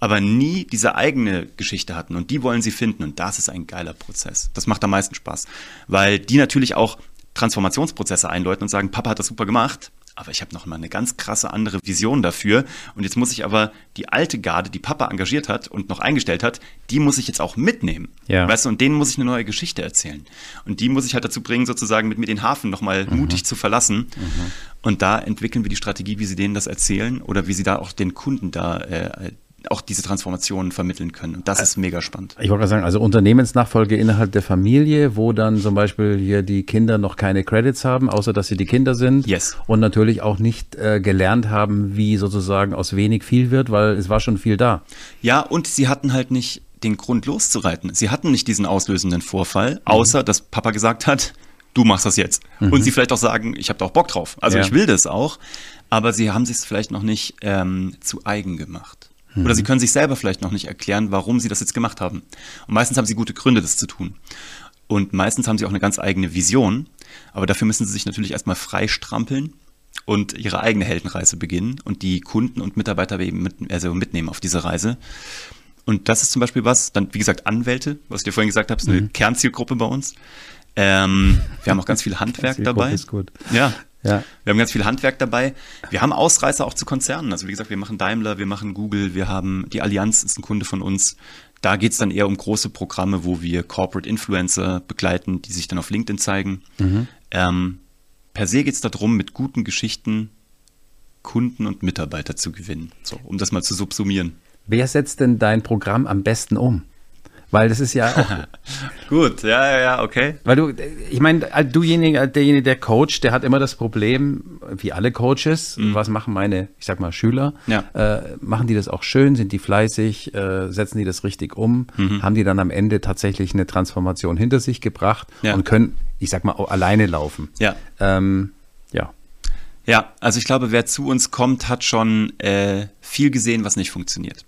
Aber nie diese eigene Geschichte hatten und die wollen sie finden und das ist ein geiler Prozess. Das macht am meisten Spaß, weil die natürlich auch Transformationsprozesse einläuten und sagen, Papa hat das super gemacht, aber ich habe noch mal eine ganz krasse andere Vision dafür. Und jetzt muss ich aber die alte Garde, die Papa engagiert hat und noch eingestellt hat, die muss ich jetzt auch mitnehmen. Ja. Weißt du, und denen muss ich eine neue Geschichte erzählen. Und die muss ich halt dazu bringen, sozusagen mit mir den Hafen noch mal mhm. mutig zu verlassen. Mhm. Und da entwickeln wir die Strategie, wie sie denen das erzählen oder wie sie da auch den Kunden da äh, auch diese Transformationen vermitteln können. Und das ist mega spannend. Ich wollte gerade sagen, also Unternehmensnachfolge innerhalb der Familie, wo dann zum Beispiel hier die Kinder noch keine Credits haben, außer dass sie die Kinder sind. Yes. Und natürlich auch nicht äh, gelernt haben, wie sozusagen aus wenig viel wird, weil es war schon viel da. Ja, und sie hatten halt nicht den Grund loszureiten. Sie hatten nicht diesen auslösenden Vorfall, mhm. außer dass Papa gesagt hat, du machst das jetzt. Mhm. Und sie vielleicht auch sagen, ich habe da auch Bock drauf. Also ja. ich will das auch. Aber sie haben sich es vielleicht noch nicht ähm, zu eigen gemacht. Oder sie mhm. können sich selber vielleicht noch nicht erklären, warum sie das jetzt gemacht haben. Und meistens haben sie gute Gründe, das zu tun. Und meistens haben sie auch eine ganz eigene Vision. Aber dafür müssen sie sich natürlich erstmal freistrampeln und ihre eigene Heldenreise beginnen und die Kunden und Mitarbeiter eben mit, also mitnehmen auf diese Reise. Und das ist zum Beispiel was, dann, wie gesagt, Anwälte, was ich dir vorhin gesagt habe, ist eine mhm. Kernzielgruppe bei uns. Ähm, wir haben auch ganz viel Handwerk dabei. Ist gut. Ja, ja. Wir haben ganz viel Handwerk dabei. Wir haben Ausreißer auch zu Konzernen. Also wie gesagt, wir machen Daimler, wir machen Google, wir haben die Allianz ist ein Kunde von uns. Da geht es dann eher um große Programme, wo wir Corporate Influencer begleiten, die sich dann auf LinkedIn zeigen. Mhm. Ähm, per se geht es darum, mit guten Geschichten Kunden und Mitarbeiter zu gewinnen. So, um das mal zu subsumieren. Wer setzt denn dein Programm am besten um? Weil das ist ja auch. Gut, ja, ja, ja, okay. Weil du, ich meine, dujenige, derjenige, der Coach, der hat immer das Problem, wie alle Coaches, mhm. was machen meine, ich sag mal, Schüler? Ja. Äh, machen die das auch schön? Sind die fleißig? Äh, setzen die das richtig um? Mhm. Haben die dann am Ende tatsächlich eine Transformation hinter sich gebracht ja. und können, ich sag mal, auch alleine laufen? Ja. Ähm, ja. Ja, also ich glaube, wer zu uns kommt, hat schon äh, viel gesehen, was nicht funktioniert.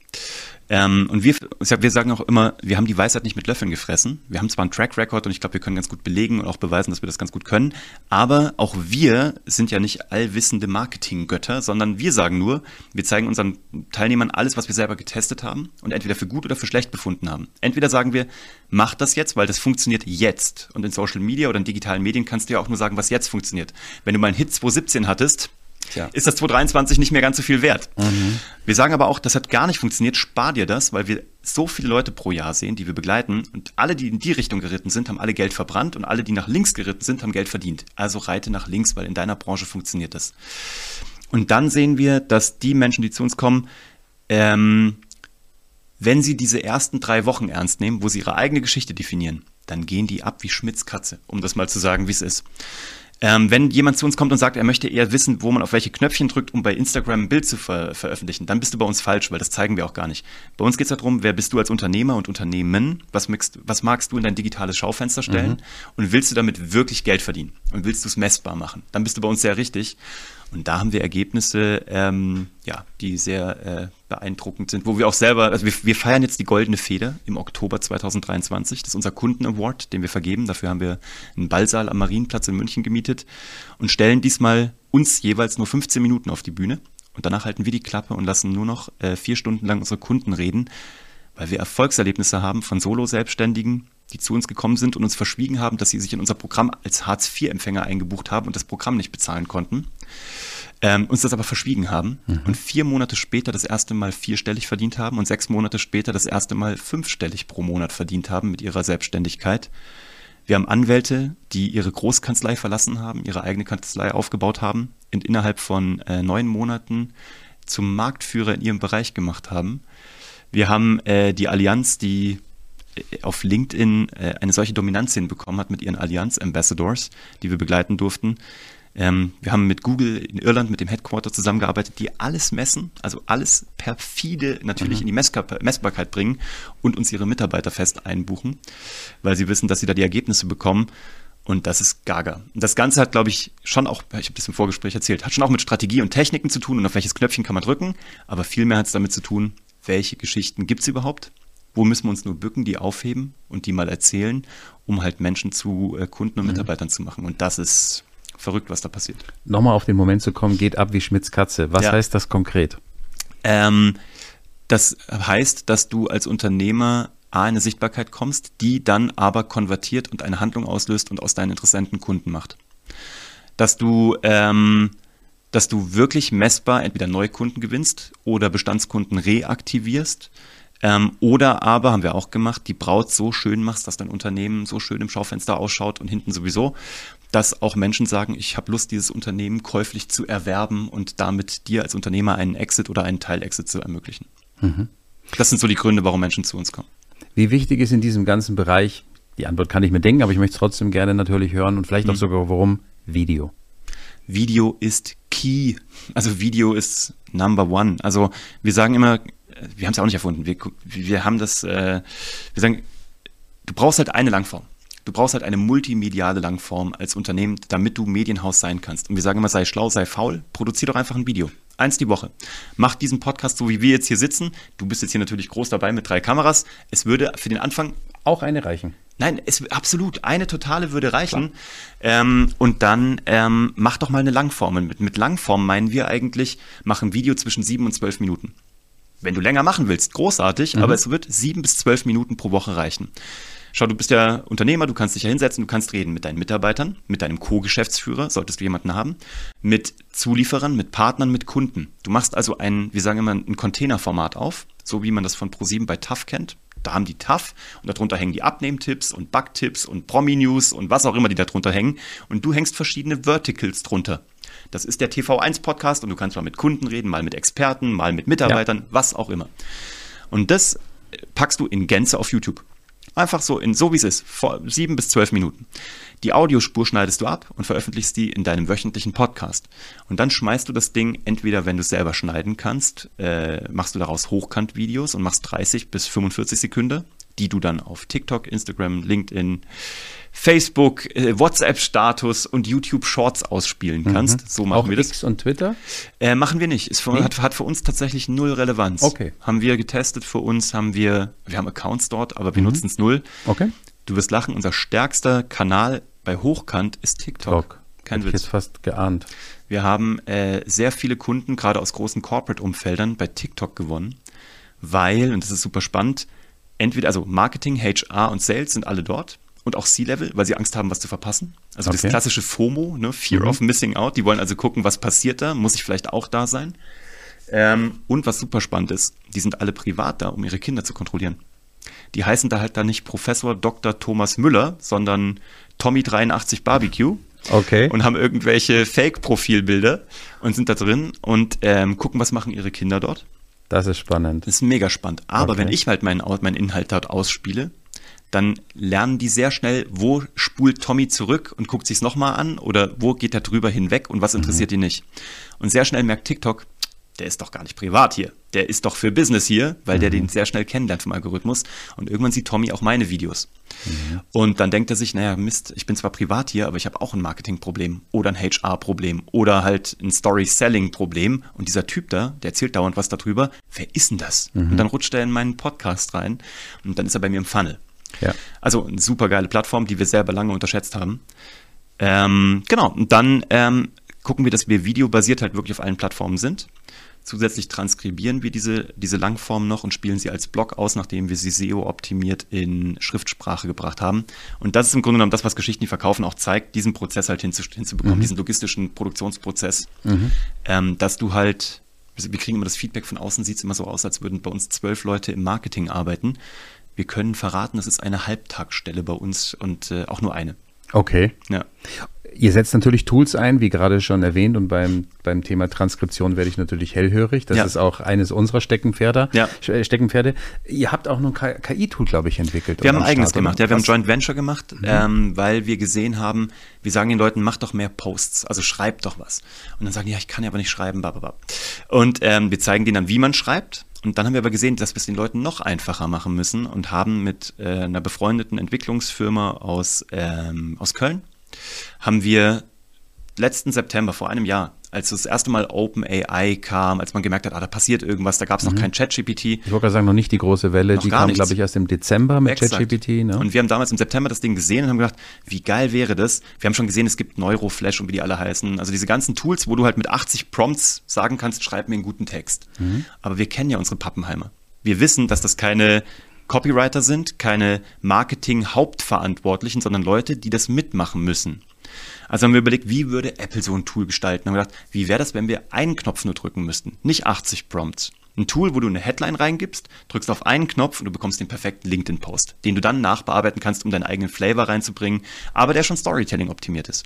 Ähm, und wir, wir sagen auch immer, wir haben die Weisheit nicht mit Löffeln gefressen. Wir haben zwar einen Track Record und ich glaube, wir können ganz gut belegen und auch beweisen, dass wir das ganz gut können. Aber auch wir sind ja nicht allwissende Marketinggötter, sondern wir sagen nur, wir zeigen unseren Teilnehmern alles, was wir selber getestet haben und entweder für gut oder für schlecht befunden haben. Entweder sagen wir, mach das jetzt, weil das funktioniert jetzt. Und in Social Media oder in digitalen Medien kannst du ja auch nur sagen, was jetzt funktioniert. Wenn du mal einen Hit 2017 hattest, Tja. ist das 2023 nicht mehr ganz so viel wert. Mhm. Wir sagen aber auch, das hat gar nicht funktioniert, spar dir das, weil wir so viele Leute pro Jahr sehen, die wir begleiten und alle, die in die Richtung geritten sind, haben alle Geld verbrannt und alle, die nach links geritten sind, haben Geld verdient. Also reite nach links, weil in deiner Branche funktioniert das. Und dann sehen wir, dass die Menschen, die zu uns kommen, ähm, wenn sie diese ersten drei Wochen ernst nehmen, wo sie ihre eigene Geschichte definieren, dann gehen die ab wie Schmitz Katze, um das mal zu sagen, wie es ist. Ähm, wenn jemand zu uns kommt und sagt, er möchte eher wissen, wo man auf welche Knöpfchen drückt, um bei Instagram ein Bild zu ver veröffentlichen, dann bist du bei uns falsch, weil das zeigen wir auch gar nicht. Bei uns geht es darum, wer bist du als Unternehmer und Unternehmen, was, magst, was magst du in dein digitales Schaufenster stellen mhm. und willst du damit wirklich Geld verdienen und willst du es messbar machen, dann bist du bei uns sehr richtig. Und da haben wir Ergebnisse, ähm, ja, die sehr äh, beeindruckend sind, wo wir auch selber, also wir, wir feiern jetzt die Goldene Feder im Oktober 2023. Das ist unser Kunden-Award, den wir vergeben. Dafür haben wir einen Ballsaal am Marienplatz in München gemietet und stellen diesmal uns jeweils nur 15 Minuten auf die Bühne. Und danach halten wir die Klappe und lassen nur noch äh, vier Stunden lang unsere Kunden reden, weil wir Erfolgserlebnisse haben von Solo-Selbstständigen, die zu uns gekommen sind und uns verschwiegen haben, dass sie sich in unser Programm als Hartz-IV-Empfänger eingebucht haben und das Programm nicht bezahlen konnten. Ähm, uns das aber verschwiegen haben mhm. und vier Monate später das erste Mal vierstellig verdient haben und sechs Monate später das erste Mal fünfstellig pro Monat verdient haben mit ihrer Selbstständigkeit. Wir haben Anwälte, die ihre Großkanzlei verlassen haben, ihre eigene Kanzlei aufgebaut haben und innerhalb von äh, neun Monaten zum Marktführer in ihrem Bereich gemacht haben. Wir haben äh, die Allianz, die auf LinkedIn äh, eine solche Dominanz hinbekommen hat mit ihren Allianz Ambassadors, die wir begleiten durften. Ähm, wir haben mit Google in Irland, mit dem Headquarter zusammengearbeitet, die alles messen, also alles perfide natürlich mhm. in die Messbarkeit bringen und uns ihre Mitarbeiter fest einbuchen, weil sie wissen, dass sie da die Ergebnisse bekommen. Und das ist gaga. Und das Ganze hat, glaube ich, schon auch, ich habe das im Vorgespräch erzählt, hat schon auch mit Strategie und Techniken zu tun und auf welches Knöpfchen kann man drücken. Aber vielmehr hat es damit zu tun, welche Geschichten gibt es überhaupt? Wo müssen wir uns nur bücken, die aufheben und die mal erzählen, um halt Menschen zu äh, Kunden und mhm. Mitarbeitern zu machen. Und das ist verrückt, was da passiert. Nochmal auf den Moment zu kommen, geht ab wie Schmitz Katze. Was ja. heißt das konkret? Ähm, das heißt, dass du als Unternehmer A, eine Sichtbarkeit kommst, die dann aber konvertiert und eine Handlung auslöst und aus deinen Interessenten Kunden macht. Dass du ähm, dass du wirklich messbar entweder neue Kunden gewinnst oder Bestandskunden reaktivierst. Ähm, oder aber, haben wir auch gemacht, die Braut so schön machst, dass dein Unternehmen so schön im Schaufenster ausschaut und hinten sowieso, dass auch Menschen sagen, ich habe Lust, dieses Unternehmen käuflich zu erwerben und damit dir als Unternehmer einen Exit oder einen Teil-Exit zu ermöglichen. Mhm. Das sind so die Gründe, warum Menschen zu uns kommen. Wie wichtig ist in diesem ganzen Bereich, die Antwort kann ich mir denken, aber ich möchte es trotzdem gerne natürlich hören und vielleicht mhm. auch sogar, warum Video? Video ist key. Also Video ist number one. Also wir sagen immer, wir haben es ja auch nicht erfunden. Wir, wir haben das, äh, wir sagen, du brauchst halt eine Langform. Du brauchst halt eine multimediale Langform als Unternehmen, damit du Medienhaus sein kannst. Und wir sagen immer, sei schlau, sei faul, produzier doch einfach ein Video. Eins die Woche. Mach diesen Podcast so, wie wir jetzt hier sitzen. Du bist jetzt hier natürlich groß dabei mit drei Kameras. Es würde für den Anfang auch eine reichen. Nein, es, absolut. Eine totale würde reichen. Ähm, und dann ähm, mach doch mal eine Langform. Mit, mit Langform meinen wir eigentlich, mach ein Video zwischen sieben und zwölf Minuten. Wenn du länger machen willst, großartig, mhm. aber es wird sieben bis zwölf Minuten pro Woche reichen. Schau, du bist ja Unternehmer, du kannst dich ja hinsetzen, du kannst reden mit deinen Mitarbeitern, mit deinem Co-Geschäftsführer, solltest du jemanden haben, mit Zulieferern, mit Partnern, mit Kunden. Du machst also ein, wir sagen immer, ein Containerformat auf, so wie man das von ProSieben bei TAF kennt. Da haben die TAF und darunter hängen die Abnehmtipps und Bugtipps und Promi-News und was auch immer die da drunter hängen. Und du hängst verschiedene Verticals drunter. Das ist der TV1-Podcast und du kannst mal mit Kunden reden, mal mit Experten, mal mit Mitarbeitern, ja. was auch immer. Und das packst du in Gänze auf YouTube. Einfach so, in, so wie es ist, vor sieben bis zwölf Minuten. Die Audiospur schneidest du ab und veröffentlichst die in deinem wöchentlichen Podcast. Und dann schmeißt du das Ding, entweder wenn du es selber schneiden kannst, äh, machst du daraus Hochkant-Videos und machst 30 bis 45 Sekunden, die du dann auf TikTok, Instagram, LinkedIn, Facebook, äh, WhatsApp-Status und YouTube Shorts ausspielen mhm. kannst. Mhm. So machen Auch wir das. X und Twitter? Äh, machen wir nicht. Es nee. hat, hat, für uns tatsächlich null Relevanz. Okay. Haben wir getestet für uns, haben wir, wir haben Accounts dort, aber wir mhm. nutzen es null. Okay. Du wirst lachen, unser stärkster Kanal bei Hochkant ist TikTok. Talk. Kein Hätte Witz. Ich jetzt fast geahnt. Wir haben äh, sehr viele Kunden, gerade aus großen Corporate-Umfeldern, bei TikTok gewonnen, weil, und das ist super spannend, entweder, also Marketing, HR und Sales sind alle dort und auch C-Level, weil sie Angst haben, was zu verpassen. Also okay. das klassische FOMO, ne? Fear mhm. of Missing Out. Die wollen also gucken, was passiert da, muss ich vielleicht auch da sein. Ähm, und was super spannend ist, die sind alle privat da, um ihre Kinder zu kontrollieren. Die heißen da halt da nicht Professor Dr. Thomas Müller, sondern Tommy83 Barbecue. Okay. Und haben irgendwelche Fake-Profilbilder und sind da drin und ähm, gucken, was machen ihre Kinder dort. Das ist spannend. Das ist mega spannend. Aber okay. wenn ich halt meinen, meinen Inhalt dort ausspiele, dann lernen die sehr schnell, wo spult Tommy zurück und guckt sich's nochmal an oder wo geht er drüber hinweg und was interessiert mhm. ihn nicht. Und sehr schnell merkt TikTok, der ist doch gar nicht privat hier. Der ist doch für Business hier, weil mhm. der den sehr schnell kennenlernt vom Algorithmus. Und irgendwann sieht Tommy auch meine Videos. Mhm. Und dann denkt er sich, naja, Mist, ich bin zwar privat hier, aber ich habe auch ein Marketingproblem oder ein HR-Problem oder halt ein Story-Selling-Problem. Und dieser Typ da, der erzählt dauernd was darüber. Wer ist denn das? Mhm. Und dann rutscht er in meinen Podcast rein und dann ist er bei mir im Funnel. Ja. Also eine super geile Plattform, die wir selber lange unterschätzt haben. Ähm, genau, und dann ähm, gucken wir, dass wir videobasiert halt wirklich auf allen Plattformen sind. Zusätzlich transkribieren wir diese, diese Langform noch und spielen sie als Blog aus, nachdem wir sie SEO-optimiert in Schriftsprache gebracht haben. Und das ist im Grunde genommen das, was Geschichten, die verkaufen, auch zeigt, diesen Prozess halt hinzubekommen, mhm. diesen logistischen Produktionsprozess, mhm. ähm, dass du halt, wir kriegen immer das Feedback von außen, sieht es immer so aus, als würden bei uns zwölf Leute im Marketing arbeiten wir können verraten, das ist eine Halbtagsstelle bei uns und äh, auch nur eine. Okay. Ja. Ihr setzt natürlich Tools ein, wie gerade schon erwähnt, und beim, beim Thema Transkription werde ich natürlich hellhörig. Das ja. ist auch eines unserer Steckenpferde. Ja. Äh, Steckenpferde. Ihr habt auch noch ein KI-Tool, glaube ich, entwickelt. Wir haben ein eigenes Start, gemacht, ja, wir haben Joint Venture gemacht, mhm. ähm, weil wir gesehen haben, wir sagen den Leuten, macht doch mehr Posts, also schreibt doch was. Und dann sagen die, ja, ich kann ja aber nicht schreiben, bababab. Und ähm, wir zeigen denen dann, wie man schreibt und dann haben wir aber gesehen, dass wir es den Leuten noch einfacher machen müssen und haben mit äh, einer befreundeten Entwicklungsfirma aus, ähm, aus Köln, haben wir letzten September, vor einem Jahr, als das erste Mal OpenAI kam, als man gemerkt hat, ah, da passiert irgendwas, da gab es noch mhm. kein ChatGPT. Ich wollte gerade sagen, noch nicht die große Welle, noch die kam, glaube ich, erst im Dezember mit ChatGPT. Ne? Und wir haben damals im September das Ding gesehen und haben gedacht, wie geil wäre das? Wir haben schon gesehen, es gibt Neuroflash und wie die alle heißen. Also diese ganzen Tools, wo du halt mit 80 Prompts sagen kannst, schreib mir einen guten Text. Mhm. Aber wir kennen ja unsere Pappenheimer. Wir wissen, dass das keine Copywriter sind, keine Marketing-Hauptverantwortlichen, sondern Leute, die das mitmachen müssen. Also haben wir überlegt, wie würde Apple so ein Tool gestalten? Haben wir gedacht, wie wäre das, wenn wir einen Knopf nur drücken müssten? Nicht 80 Prompts. Ein Tool, wo du eine Headline reingibst, drückst auf einen Knopf und du bekommst den perfekten LinkedIn-Post, den du dann nachbearbeiten kannst, um deinen eigenen Flavor reinzubringen, aber der schon Storytelling optimiert ist.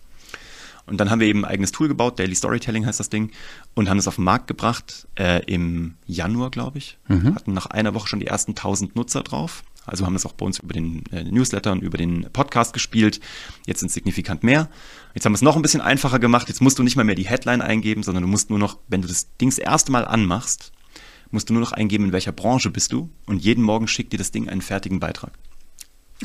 Und dann haben wir eben ein eigenes Tool gebaut, Daily Storytelling heißt das Ding, und haben es auf den Markt gebracht äh, im Januar, glaube ich. Mhm. Hatten nach einer Woche schon die ersten 1000 Nutzer drauf. Also haben es auch bei uns über den äh, Newsletter und über den Podcast gespielt. Jetzt sind es signifikant mehr. Jetzt haben wir es noch ein bisschen einfacher gemacht. Jetzt musst du nicht mal mehr die Headline eingeben, sondern du musst nur noch, wenn du das Ding das erste Mal anmachst, musst du nur noch eingeben, in welcher Branche bist du. Und jeden Morgen schickt dir das Ding einen fertigen Beitrag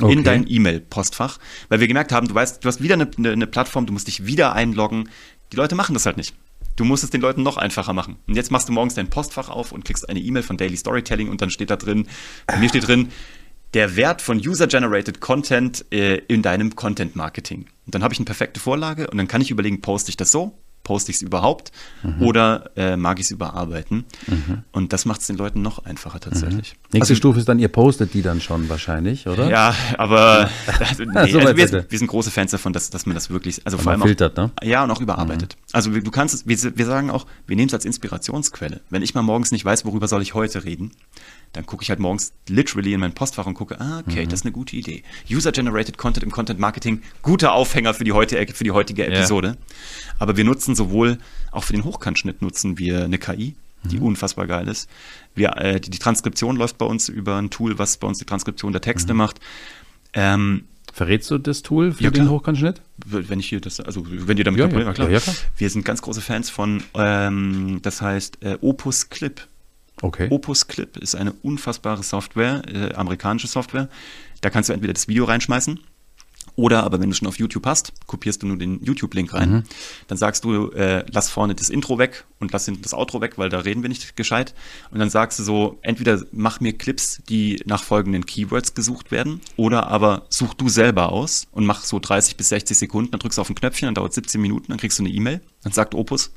okay. in dein E-Mail-Postfach, weil wir gemerkt haben, du weißt, du hast wieder eine, eine, eine Plattform, du musst dich wieder einloggen. Die Leute machen das halt nicht. Du musst es den Leuten noch einfacher machen. Und jetzt machst du morgens dein Postfach auf und kriegst eine E-Mail von Daily Storytelling und dann steht da drin, bei mir steht drin, der Wert von User-Generated Content äh, in deinem Content-Marketing. Und dann habe ich eine perfekte Vorlage und dann kann ich überlegen, poste ich das so poste ich es überhaupt mhm. oder äh, mag ich es überarbeiten? Mhm. Und das macht es den Leuten noch einfacher tatsächlich. Mhm. Nächste also, Stufe ist dann, ihr postet die dann schon wahrscheinlich, oder? Ja, aber also, nee, also wir, wir, sind große Fans davon, dass, dass man das wirklich, also vor allem filtert, auch, ne? ja und auch überarbeitet. Mhm. Also du kannst es, wir, wir sagen auch, wir nehmen es als Inspirationsquelle. Wenn ich mal morgens nicht weiß, worüber soll ich heute reden, dann gucke ich halt morgens literally in mein Postfach und gucke, ah, okay, mhm. das ist eine gute Idee. User-Generated Content im Content Marketing, guter Aufhänger für die, heute, für die heutige Episode. Ja. Aber wir nutzen sowohl, auch für den Hochkantschnitt nutzen wir eine KI, die mhm. unfassbar geil ist. Wir, äh, die, die, Transkription läuft bei uns über ein Tool, was bei uns die Transkription der Texte mhm. macht. Ähm, Verrätst du das Tool für ja, den Hochkantschnitt? Wenn ich hier das, also wenn ihr damit ja, ja, klar. Ja, klar. Wir sind ganz große Fans von, ähm, das heißt äh, Opus Clip. Okay. Opus Clip ist eine unfassbare Software, äh, amerikanische Software. Da kannst du entweder das Video reinschmeißen oder aber wenn du schon auf YouTube hast, kopierst du nur den YouTube-Link rein. Mhm. Dann sagst du, äh, lass vorne das Intro weg und lass hinten das Outro weg, weil da reden wir nicht gescheit. Und dann sagst du so, entweder mach mir Clips, die nach folgenden Keywords gesucht werden, oder aber such du selber aus und mach so 30 bis 60 Sekunden, dann drückst du auf ein Knöpfchen, dann dauert 17 Minuten, dann kriegst du eine E-Mail, dann sagt Opus,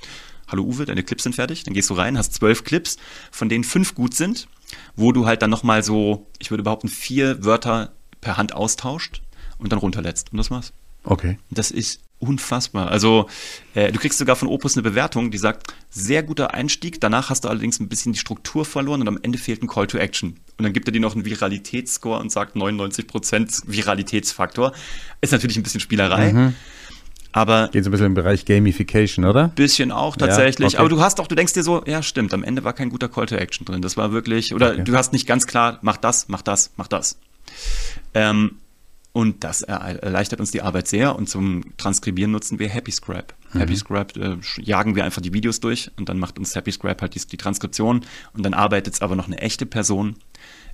hallo Uwe, deine Clips sind fertig. Dann gehst du rein, hast zwölf Clips, von denen fünf gut sind, wo du halt dann nochmal so, ich würde behaupten, vier Wörter per Hand austauscht und dann runterlädst. Und das war's. Okay. Das ist unfassbar. Also äh, du kriegst sogar von Opus eine Bewertung, die sagt, sehr guter Einstieg, danach hast du allerdings ein bisschen die Struktur verloren und am Ende fehlt ein Call to Action. Und dann gibt er dir noch einen Viralitätsscore und sagt 99% Viralitätsfaktor. Ist natürlich ein bisschen Spielerei. Mhm. Aber geht so ein bisschen im Bereich Gamification, oder? Bisschen auch tatsächlich. Ja, okay. Aber du hast doch, du denkst dir so, ja stimmt, am Ende war kein guter Call to Action drin. Das war wirklich, oder okay. du hast nicht ganz klar, mach das, mach das, mach das. Ähm, und das erleichtert uns die Arbeit sehr. Und zum Transkribieren nutzen wir Happy Scrap. Mhm. Happy Scrap äh, jagen wir einfach die Videos durch und dann macht uns Happy Scrap halt die, die Transkription. Und dann arbeitet es aber noch eine echte Person,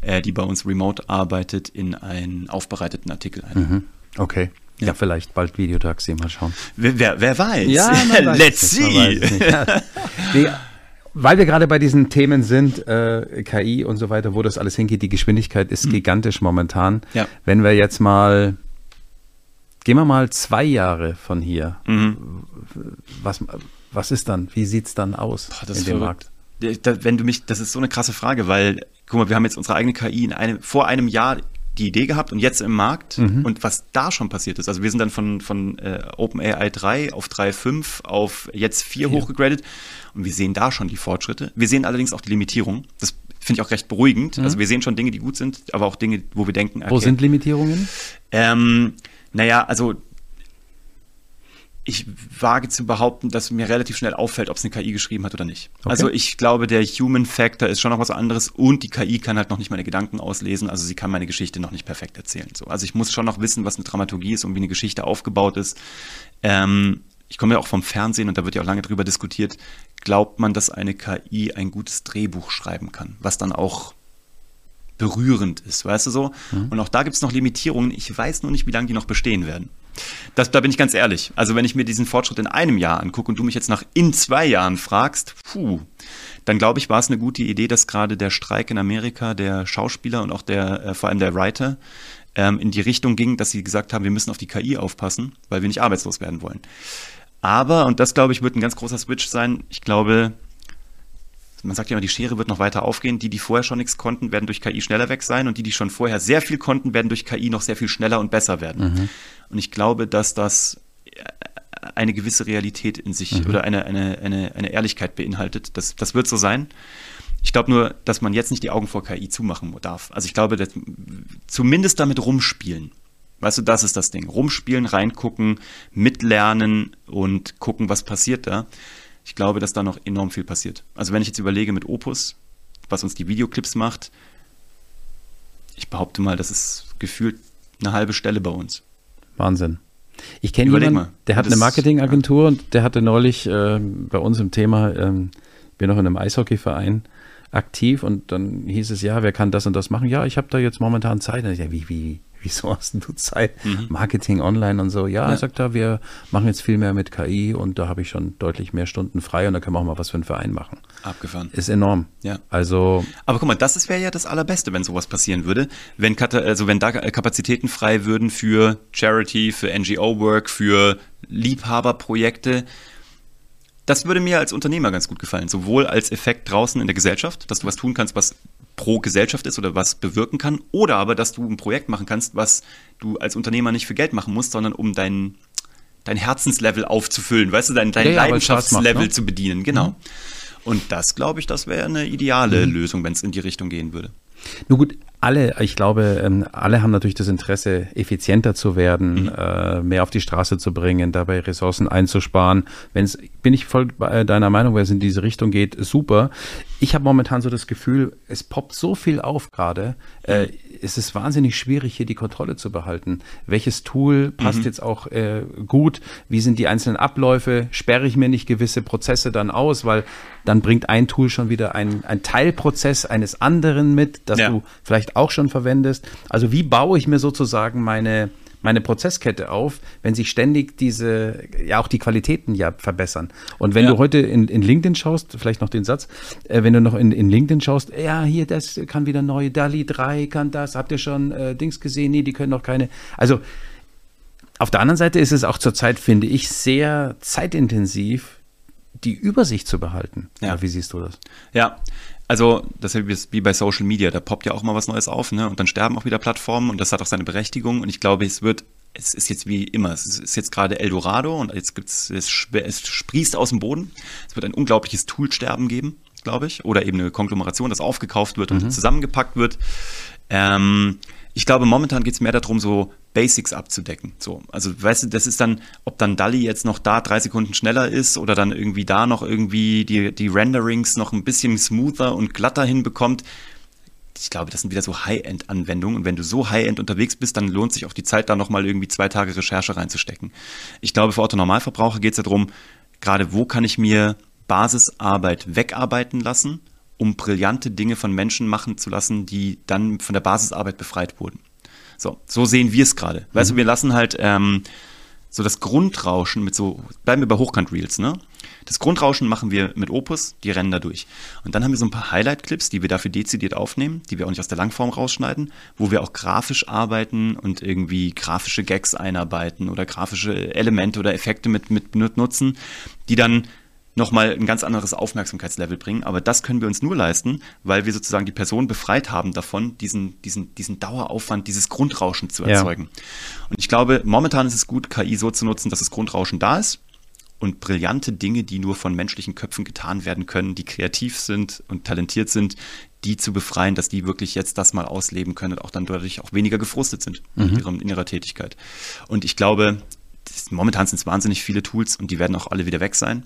äh, die bei uns remote arbeitet, in einen aufbereiteten Artikel ein. Mhm. Okay. Ja, ja, vielleicht bald Videotaxi, mal schauen. Wer, wer, weiß? Ja, Let's see. Ja. Weil wir gerade bei diesen Themen sind, äh, KI und so weiter, wo das alles hingeht, die Geschwindigkeit ist mhm. gigantisch momentan. Ja. Wenn wir jetzt mal, gehen wir mal zwei Jahre von hier, mhm. was, was ist dann? Wie sieht es dann aus Boah, in dem Markt? Wenn du mich, das ist so eine krasse Frage, weil, guck mal, wir haben jetzt unsere eigene KI in einem, vor einem Jahr die Idee gehabt und jetzt im Markt mhm. und was da schon passiert ist. Also wir sind dann von, von äh, OpenAI 3 auf 3.5 auf jetzt 4 hochgegradet und wir sehen da schon die Fortschritte. Wir sehen allerdings auch die Limitierung. Das finde ich auch recht beruhigend. Mhm. Also wir sehen schon Dinge, die gut sind, aber auch Dinge, wo wir denken, okay, Wo sind Limitierungen? Ähm, naja, also ich wage zu behaupten, dass mir relativ schnell auffällt, ob es eine KI geschrieben hat oder nicht. Okay. Also ich glaube, der Human Factor ist schon noch was anderes und die KI kann halt noch nicht meine Gedanken auslesen, also sie kann meine Geschichte noch nicht perfekt erzählen. So. Also ich muss schon noch wissen, was eine Dramaturgie ist und wie eine Geschichte aufgebaut ist. Ähm, ich komme ja auch vom Fernsehen und da wird ja auch lange drüber diskutiert, glaubt man, dass eine KI ein gutes Drehbuch schreiben kann, was dann auch berührend ist, weißt du so? Mhm. Und auch da gibt es noch Limitierungen. Ich weiß nur nicht, wie lange die noch bestehen werden. Das, da bin ich ganz ehrlich. Also wenn ich mir diesen Fortschritt in einem Jahr angucke und du mich jetzt nach in zwei Jahren fragst, puh, dann glaube ich, war es eine gute Idee, dass gerade der Streik in Amerika der Schauspieler und auch der, äh, vor allem der Writer, ähm, in die Richtung ging, dass sie gesagt haben, wir müssen auf die KI aufpassen, weil wir nicht arbeitslos werden wollen. Aber, und das glaube ich, wird ein ganz großer Switch sein, ich glaube, man sagt ja immer, die Schere wird noch weiter aufgehen. Die, die vorher schon nichts konnten, werden durch KI schneller weg sein und die, die schon vorher sehr viel konnten, werden durch KI noch sehr viel schneller und besser werden. Mhm. Und ich glaube, dass das eine gewisse Realität in sich mhm. oder eine, eine, eine, eine Ehrlichkeit beinhaltet. Das, das wird so sein. Ich glaube nur, dass man jetzt nicht die Augen vor KI zumachen darf. Also ich glaube, dass, zumindest damit rumspielen. Weißt du, das ist das Ding. Rumspielen, reingucken, mitlernen und gucken, was passiert da. Ich glaube, dass da noch enorm viel passiert. Also wenn ich jetzt überlege mit Opus, was uns die Videoclips macht, ich behaupte mal, das ist gefühlt eine halbe Stelle bei uns. Wahnsinn. Ich kenne jemanden, mal. der hat das, eine Marketingagentur ja. und der hatte neulich äh, bei uns im Thema, ähm, wir noch in einem Eishockeyverein aktiv und dann hieß es, ja, wer kann das und das machen? Ja, ich habe da jetzt momentan Zeit. Und ich, ja, wie, wie, wieso hast du Zeit? Mhm. Marketing online und so. Ja, ja. sagt er, wir machen jetzt viel mehr mit KI und da habe ich schon deutlich mehr Stunden frei und da können wir auch mal was für einen Verein machen. Abgefahren. Ist enorm. Ja. Also. Aber guck mal, das wäre ja das Allerbeste, wenn sowas passieren würde. Wenn, also wenn da Kapazitäten frei würden für Charity, für NGO-Work, für Liebhaberprojekte. Das würde mir als Unternehmer ganz gut gefallen. Sowohl als Effekt draußen in der Gesellschaft, dass du was tun kannst, was pro Gesellschaft ist oder was bewirken kann, oder aber, dass du ein Projekt machen kannst, was du als Unternehmer nicht für Geld machen musst, sondern um dein, dein Herzenslevel aufzufüllen, weißt du, dein, dein ja, Leidenschaftslevel macht, ne? zu bedienen, genau. Mhm. Und das, glaube ich, das wäre eine ideale mhm. Lösung, wenn es in die Richtung gehen würde. Nur gut, alle, ich glaube, ähm, alle haben natürlich das Interesse, effizienter zu werden, mhm. Äh, mehr auf die Straße zu bringen, dabei Ressourcen einzusparen. Wenn es, bin ich voll bei deiner Meinung, wenn es in diese Richtung geht, super. Ich habe momentan so das Gefühl, es poppt so viel auf gerade. Äh, mhm. Es ist wahnsinnig schwierig, hier die Kontrolle zu behalten. Welches Tool passt mhm. jetzt auch äh, gut? Wie sind die einzelnen Abläufe? Sperre ich mir nicht gewisse Prozesse dann aus, weil dann bringt ein Tool schon wieder ein, ein Teilprozess eines anderen mit, das ja. du vielleicht auch schon verwendest. Also wie baue ich mir sozusagen meine, meine Prozesskette auf, wenn sich ständig diese, ja auch die Qualitäten ja verbessern. Und wenn ja. du heute in, in LinkedIn schaust, vielleicht noch den Satz, äh, wenn du noch in, in LinkedIn schaust, ja, hier, das kann wieder neu, DALI 3 kann das, habt ihr schon äh, Dings gesehen? Nee, die können noch keine. Also auf der anderen Seite ist es auch zurzeit, finde ich, sehr zeitintensiv, die Übersicht zu behalten. Ja. Wie siehst du das? Ja, also das ist wie bei Social Media, da poppt ja auch mal was Neues auf, ne? Und dann sterben auch wieder Plattformen und das hat auch seine Berechtigung. Und ich glaube, es wird, es ist jetzt wie immer, es ist jetzt gerade Eldorado und jetzt gibt's, es, es sprießt aus dem Boden. Es wird ein unglaubliches Toolsterben geben, glaube ich, oder eben eine Konglomeration, das aufgekauft wird und mhm. zusammengepackt wird. Ähm, ich glaube, momentan geht es mehr darum, so Basics abzudecken. So, also weißt du, das ist dann, ob dann DALI jetzt noch da drei Sekunden schneller ist oder dann irgendwie da noch irgendwie die, die Renderings noch ein bisschen smoother und glatter hinbekommt. Ich glaube, das sind wieder so High-End-Anwendungen. Und wenn du so High-End unterwegs bist, dann lohnt sich auch die Zeit, da nochmal irgendwie zwei Tage Recherche reinzustecken. Ich glaube, für Otto-Normalverbraucher geht es ja darum, gerade wo kann ich mir Basisarbeit wegarbeiten lassen, um brillante Dinge von Menschen machen zu lassen, die dann von der Basisarbeit befreit wurden. So, so sehen wir es gerade. Weißt mhm. du, wir lassen halt ähm, so das Grundrauschen mit so, bleiben wir bei Hochkant-Reels, ne? Das Grundrauschen machen wir mit Opus, die rennen da durch. Und dann haben wir so ein paar Highlight-Clips, die wir dafür dezidiert aufnehmen, die wir auch nicht aus der Langform rausschneiden, wo wir auch grafisch arbeiten und irgendwie grafische Gags einarbeiten oder grafische Elemente oder Effekte mit, mit nutzen, die dann nochmal ein ganz anderes Aufmerksamkeitslevel bringen. Aber das können wir uns nur leisten, weil wir sozusagen die Person befreit haben davon, diesen, diesen, diesen Daueraufwand, dieses Grundrauschen zu erzeugen. Ja. Und ich glaube, momentan ist es gut, KI so zu nutzen, dass das Grundrauschen da ist und brillante Dinge, die nur von menschlichen Köpfen getan werden können, die kreativ sind und talentiert sind, die zu befreien, dass die wirklich jetzt das mal ausleben können und auch dann dadurch auch weniger gefrustet sind mhm. in, ihrem, in ihrer Tätigkeit. Und ich glaube, momentan sind es wahnsinnig viele Tools und die werden auch alle wieder weg sein.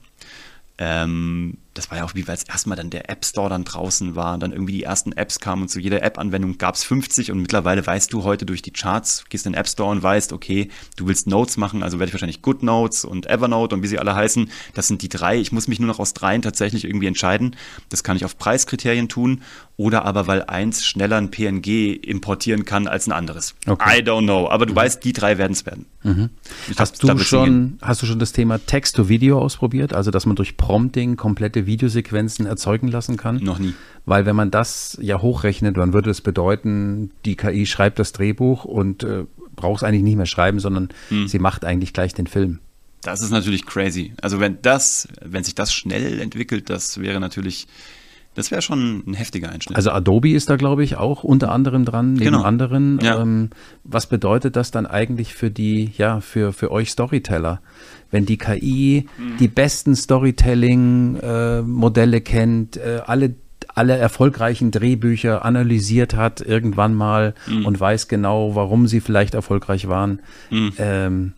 Ähm, das war ja auch wie, weil es erstmal dann der App Store dann draußen war und dann irgendwie die ersten Apps kamen und zu jeder App-Anwendung gab es 50 und mittlerweile weißt du heute durch die Charts, gehst in den App Store und weißt, okay, du willst Notes machen, also werde ich wahrscheinlich GoodNotes und Evernote und wie sie alle heißen. Das sind die drei. Ich muss mich nur noch aus dreien tatsächlich irgendwie entscheiden. Das kann ich auf Preiskriterien tun oder aber weil eins schneller ein PNG importieren kann als ein anderes. Okay. I don't know. Aber du mhm. weißt, die drei werden es werden. Mhm. Hast, du schon, hast du schon das Thema Text-to-Video ausprobiert? Also, dass man durch Prompting komplette Videosequenzen erzeugen lassen kann? Noch nie. Weil wenn man das ja hochrechnet, dann würde es bedeuten, die KI schreibt das Drehbuch und äh, braucht es eigentlich nicht mehr schreiben, sondern hm. sie macht eigentlich gleich den Film. Das ist natürlich crazy. Also wenn das, wenn sich das schnell entwickelt, das wäre natürlich Das wäre schon ein heftiger Einschnitt. Also Adobe ist da, glaube ich, auch unter anderem dran, neben genau. anderen. Ja. Ähm, was bedeutet das dann eigentlich für die, ja, für, für euch Storyteller? Wenn die KI mhm. die besten Storytelling-Modelle äh, kennt, äh, alle alle erfolgreichen Drehbücher analysiert hat irgendwann mal mhm. und weiß genau, warum sie vielleicht erfolgreich waren. Mhm. Ähm,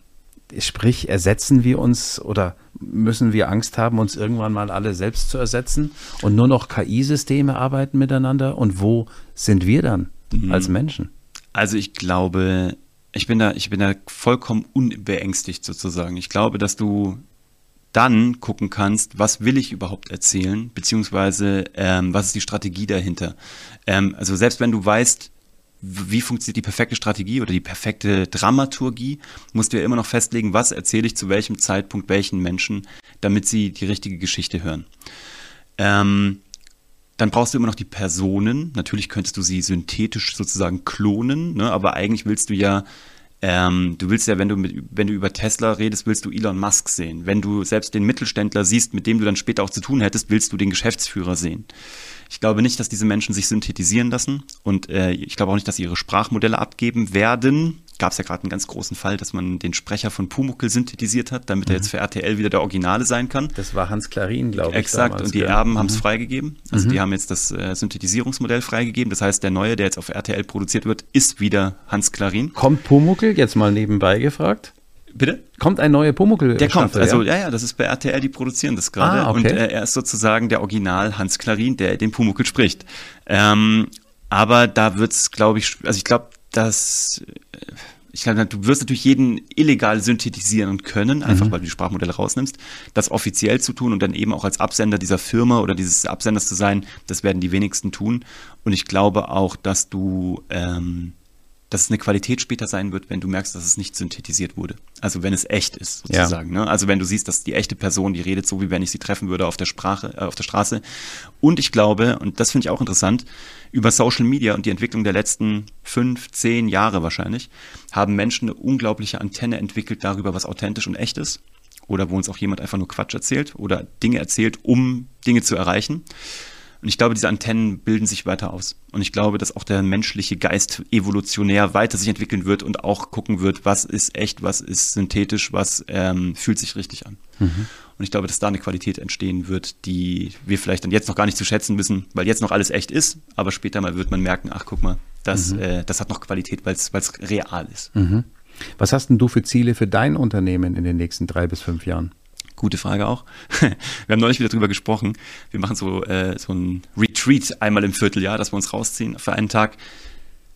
sprich, ersetzen wir uns oder müssen wir Angst haben, uns irgendwann mal alle selbst zu ersetzen und nur noch KI-Systeme arbeiten miteinander? Und wo sind wir dann mhm. als Menschen? Also ich glaube, ich bin da, ich bin da vollkommen unbeängstigt sozusagen. Ich glaube, dass du dann gucken kannst, was will ich überhaupt erzählen, beziehungsweise ähm, was ist die Strategie dahinter. Ähm, also selbst wenn du weißt, wie funktioniert die perfekte Strategie oder die perfekte Dramaturgie, musst du ja immer noch festlegen, was erzähle ich zu welchem Zeitpunkt welchen Menschen, damit sie die richtige Geschichte hören. Ähm, dann brauchst du immer noch die Personen. Natürlich könntest du sie synthetisch sozusagen klonen, ne? aber eigentlich willst du ja ähm, du willst ja, wenn du, mit, wenn du über Tesla redest, willst du Elon Musk sehen. Wenn du selbst den Mittelständler siehst, mit dem du dann später auch zu tun hättest, willst du den Geschäftsführer sehen. Ich glaube nicht, dass diese Menschen sich synthetisieren lassen und äh, ich glaube auch nicht, dass sie ihre Sprachmodelle abgeben werden gab es ja gerade einen ganz großen Fall, dass man den Sprecher von Pumuckel synthetisiert hat, damit mhm. er jetzt für RTL wieder der Originale sein kann. Das war Hans Klarin, glaube ich. Exakt, und die Erben mhm. haben es freigegeben. Also mhm. die haben jetzt das äh, Synthetisierungsmodell freigegeben. Das heißt, der neue, der jetzt auf RTL produziert wird, ist wieder Hans Klarin. Kommt Pumuckel, jetzt mal nebenbei gefragt? Bitte? Kommt ein neuer Pumuckel? Der kommt, also ja? ja, ja, das ist bei RTL, die produzieren das gerade. Ah, okay. Und äh, er ist sozusagen der Original Hans Klarin, der den Pumuckel spricht. Ähm, aber da wird es, glaube ich, also ich glaube, dass ich glaube, du wirst natürlich jeden illegal synthetisieren können, einfach mhm. weil du die Sprachmodelle rausnimmst. Das offiziell zu tun und dann eben auch als Absender dieser Firma oder dieses Absenders zu sein, das werden die wenigsten tun. Und ich glaube auch, dass du, ähm, dass es eine Qualität später sein wird, wenn du merkst, dass es nicht synthetisiert wurde. Also wenn es echt ist, sozusagen. Ja. Ne? Also wenn du siehst, dass die echte Person, die redet so, wie wenn ich sie treffen würde auf der Sprache, äh, auf der Straße. Und ich glaube, und das finde ich auch interessant, über Social Media und die Entwicklung der letzten fünf, zehn Jahre wahrscheinlich, haben Menschen eine unglaubliche Antenne entwickelt darüber, was authentisch und echt ist. Oder wo uns auch jemand einfach nur Quatsch erzählt oder Dinge erzählt, um Dinge zu erreichen. Und ich glaube, diese Antennen bilden sich weiter aus. Und ich glaube, dass auch der menschliche Geist evolutionär weiter sich entwickeln wird und auch gucken wird, was ist echt, was ist synthetisch, was ähm, fühlt sich richtig an. Mhm. Und ich glaube, dass da eine Qualität entstehen wird, die wir vielleicht dann jetzt noch gar nicht zu schätzen wissen, weil jetzt noch alles echt ist, aber später mal wird man merken, ach guck mal, das, mhm. äh, das hat noch Qualität, weil es real ist. Mhm. Was hast denn du für Ziele für dein Unternehmen in den nächsten drei bis fünf Jahren? Gute Frage auch. Wir haben neulich wieder drüber gesprochen. Wir machen so, äh, so ein Retreat einmal im Vierteljahr, dass wir uns rausziehen für einen Tag.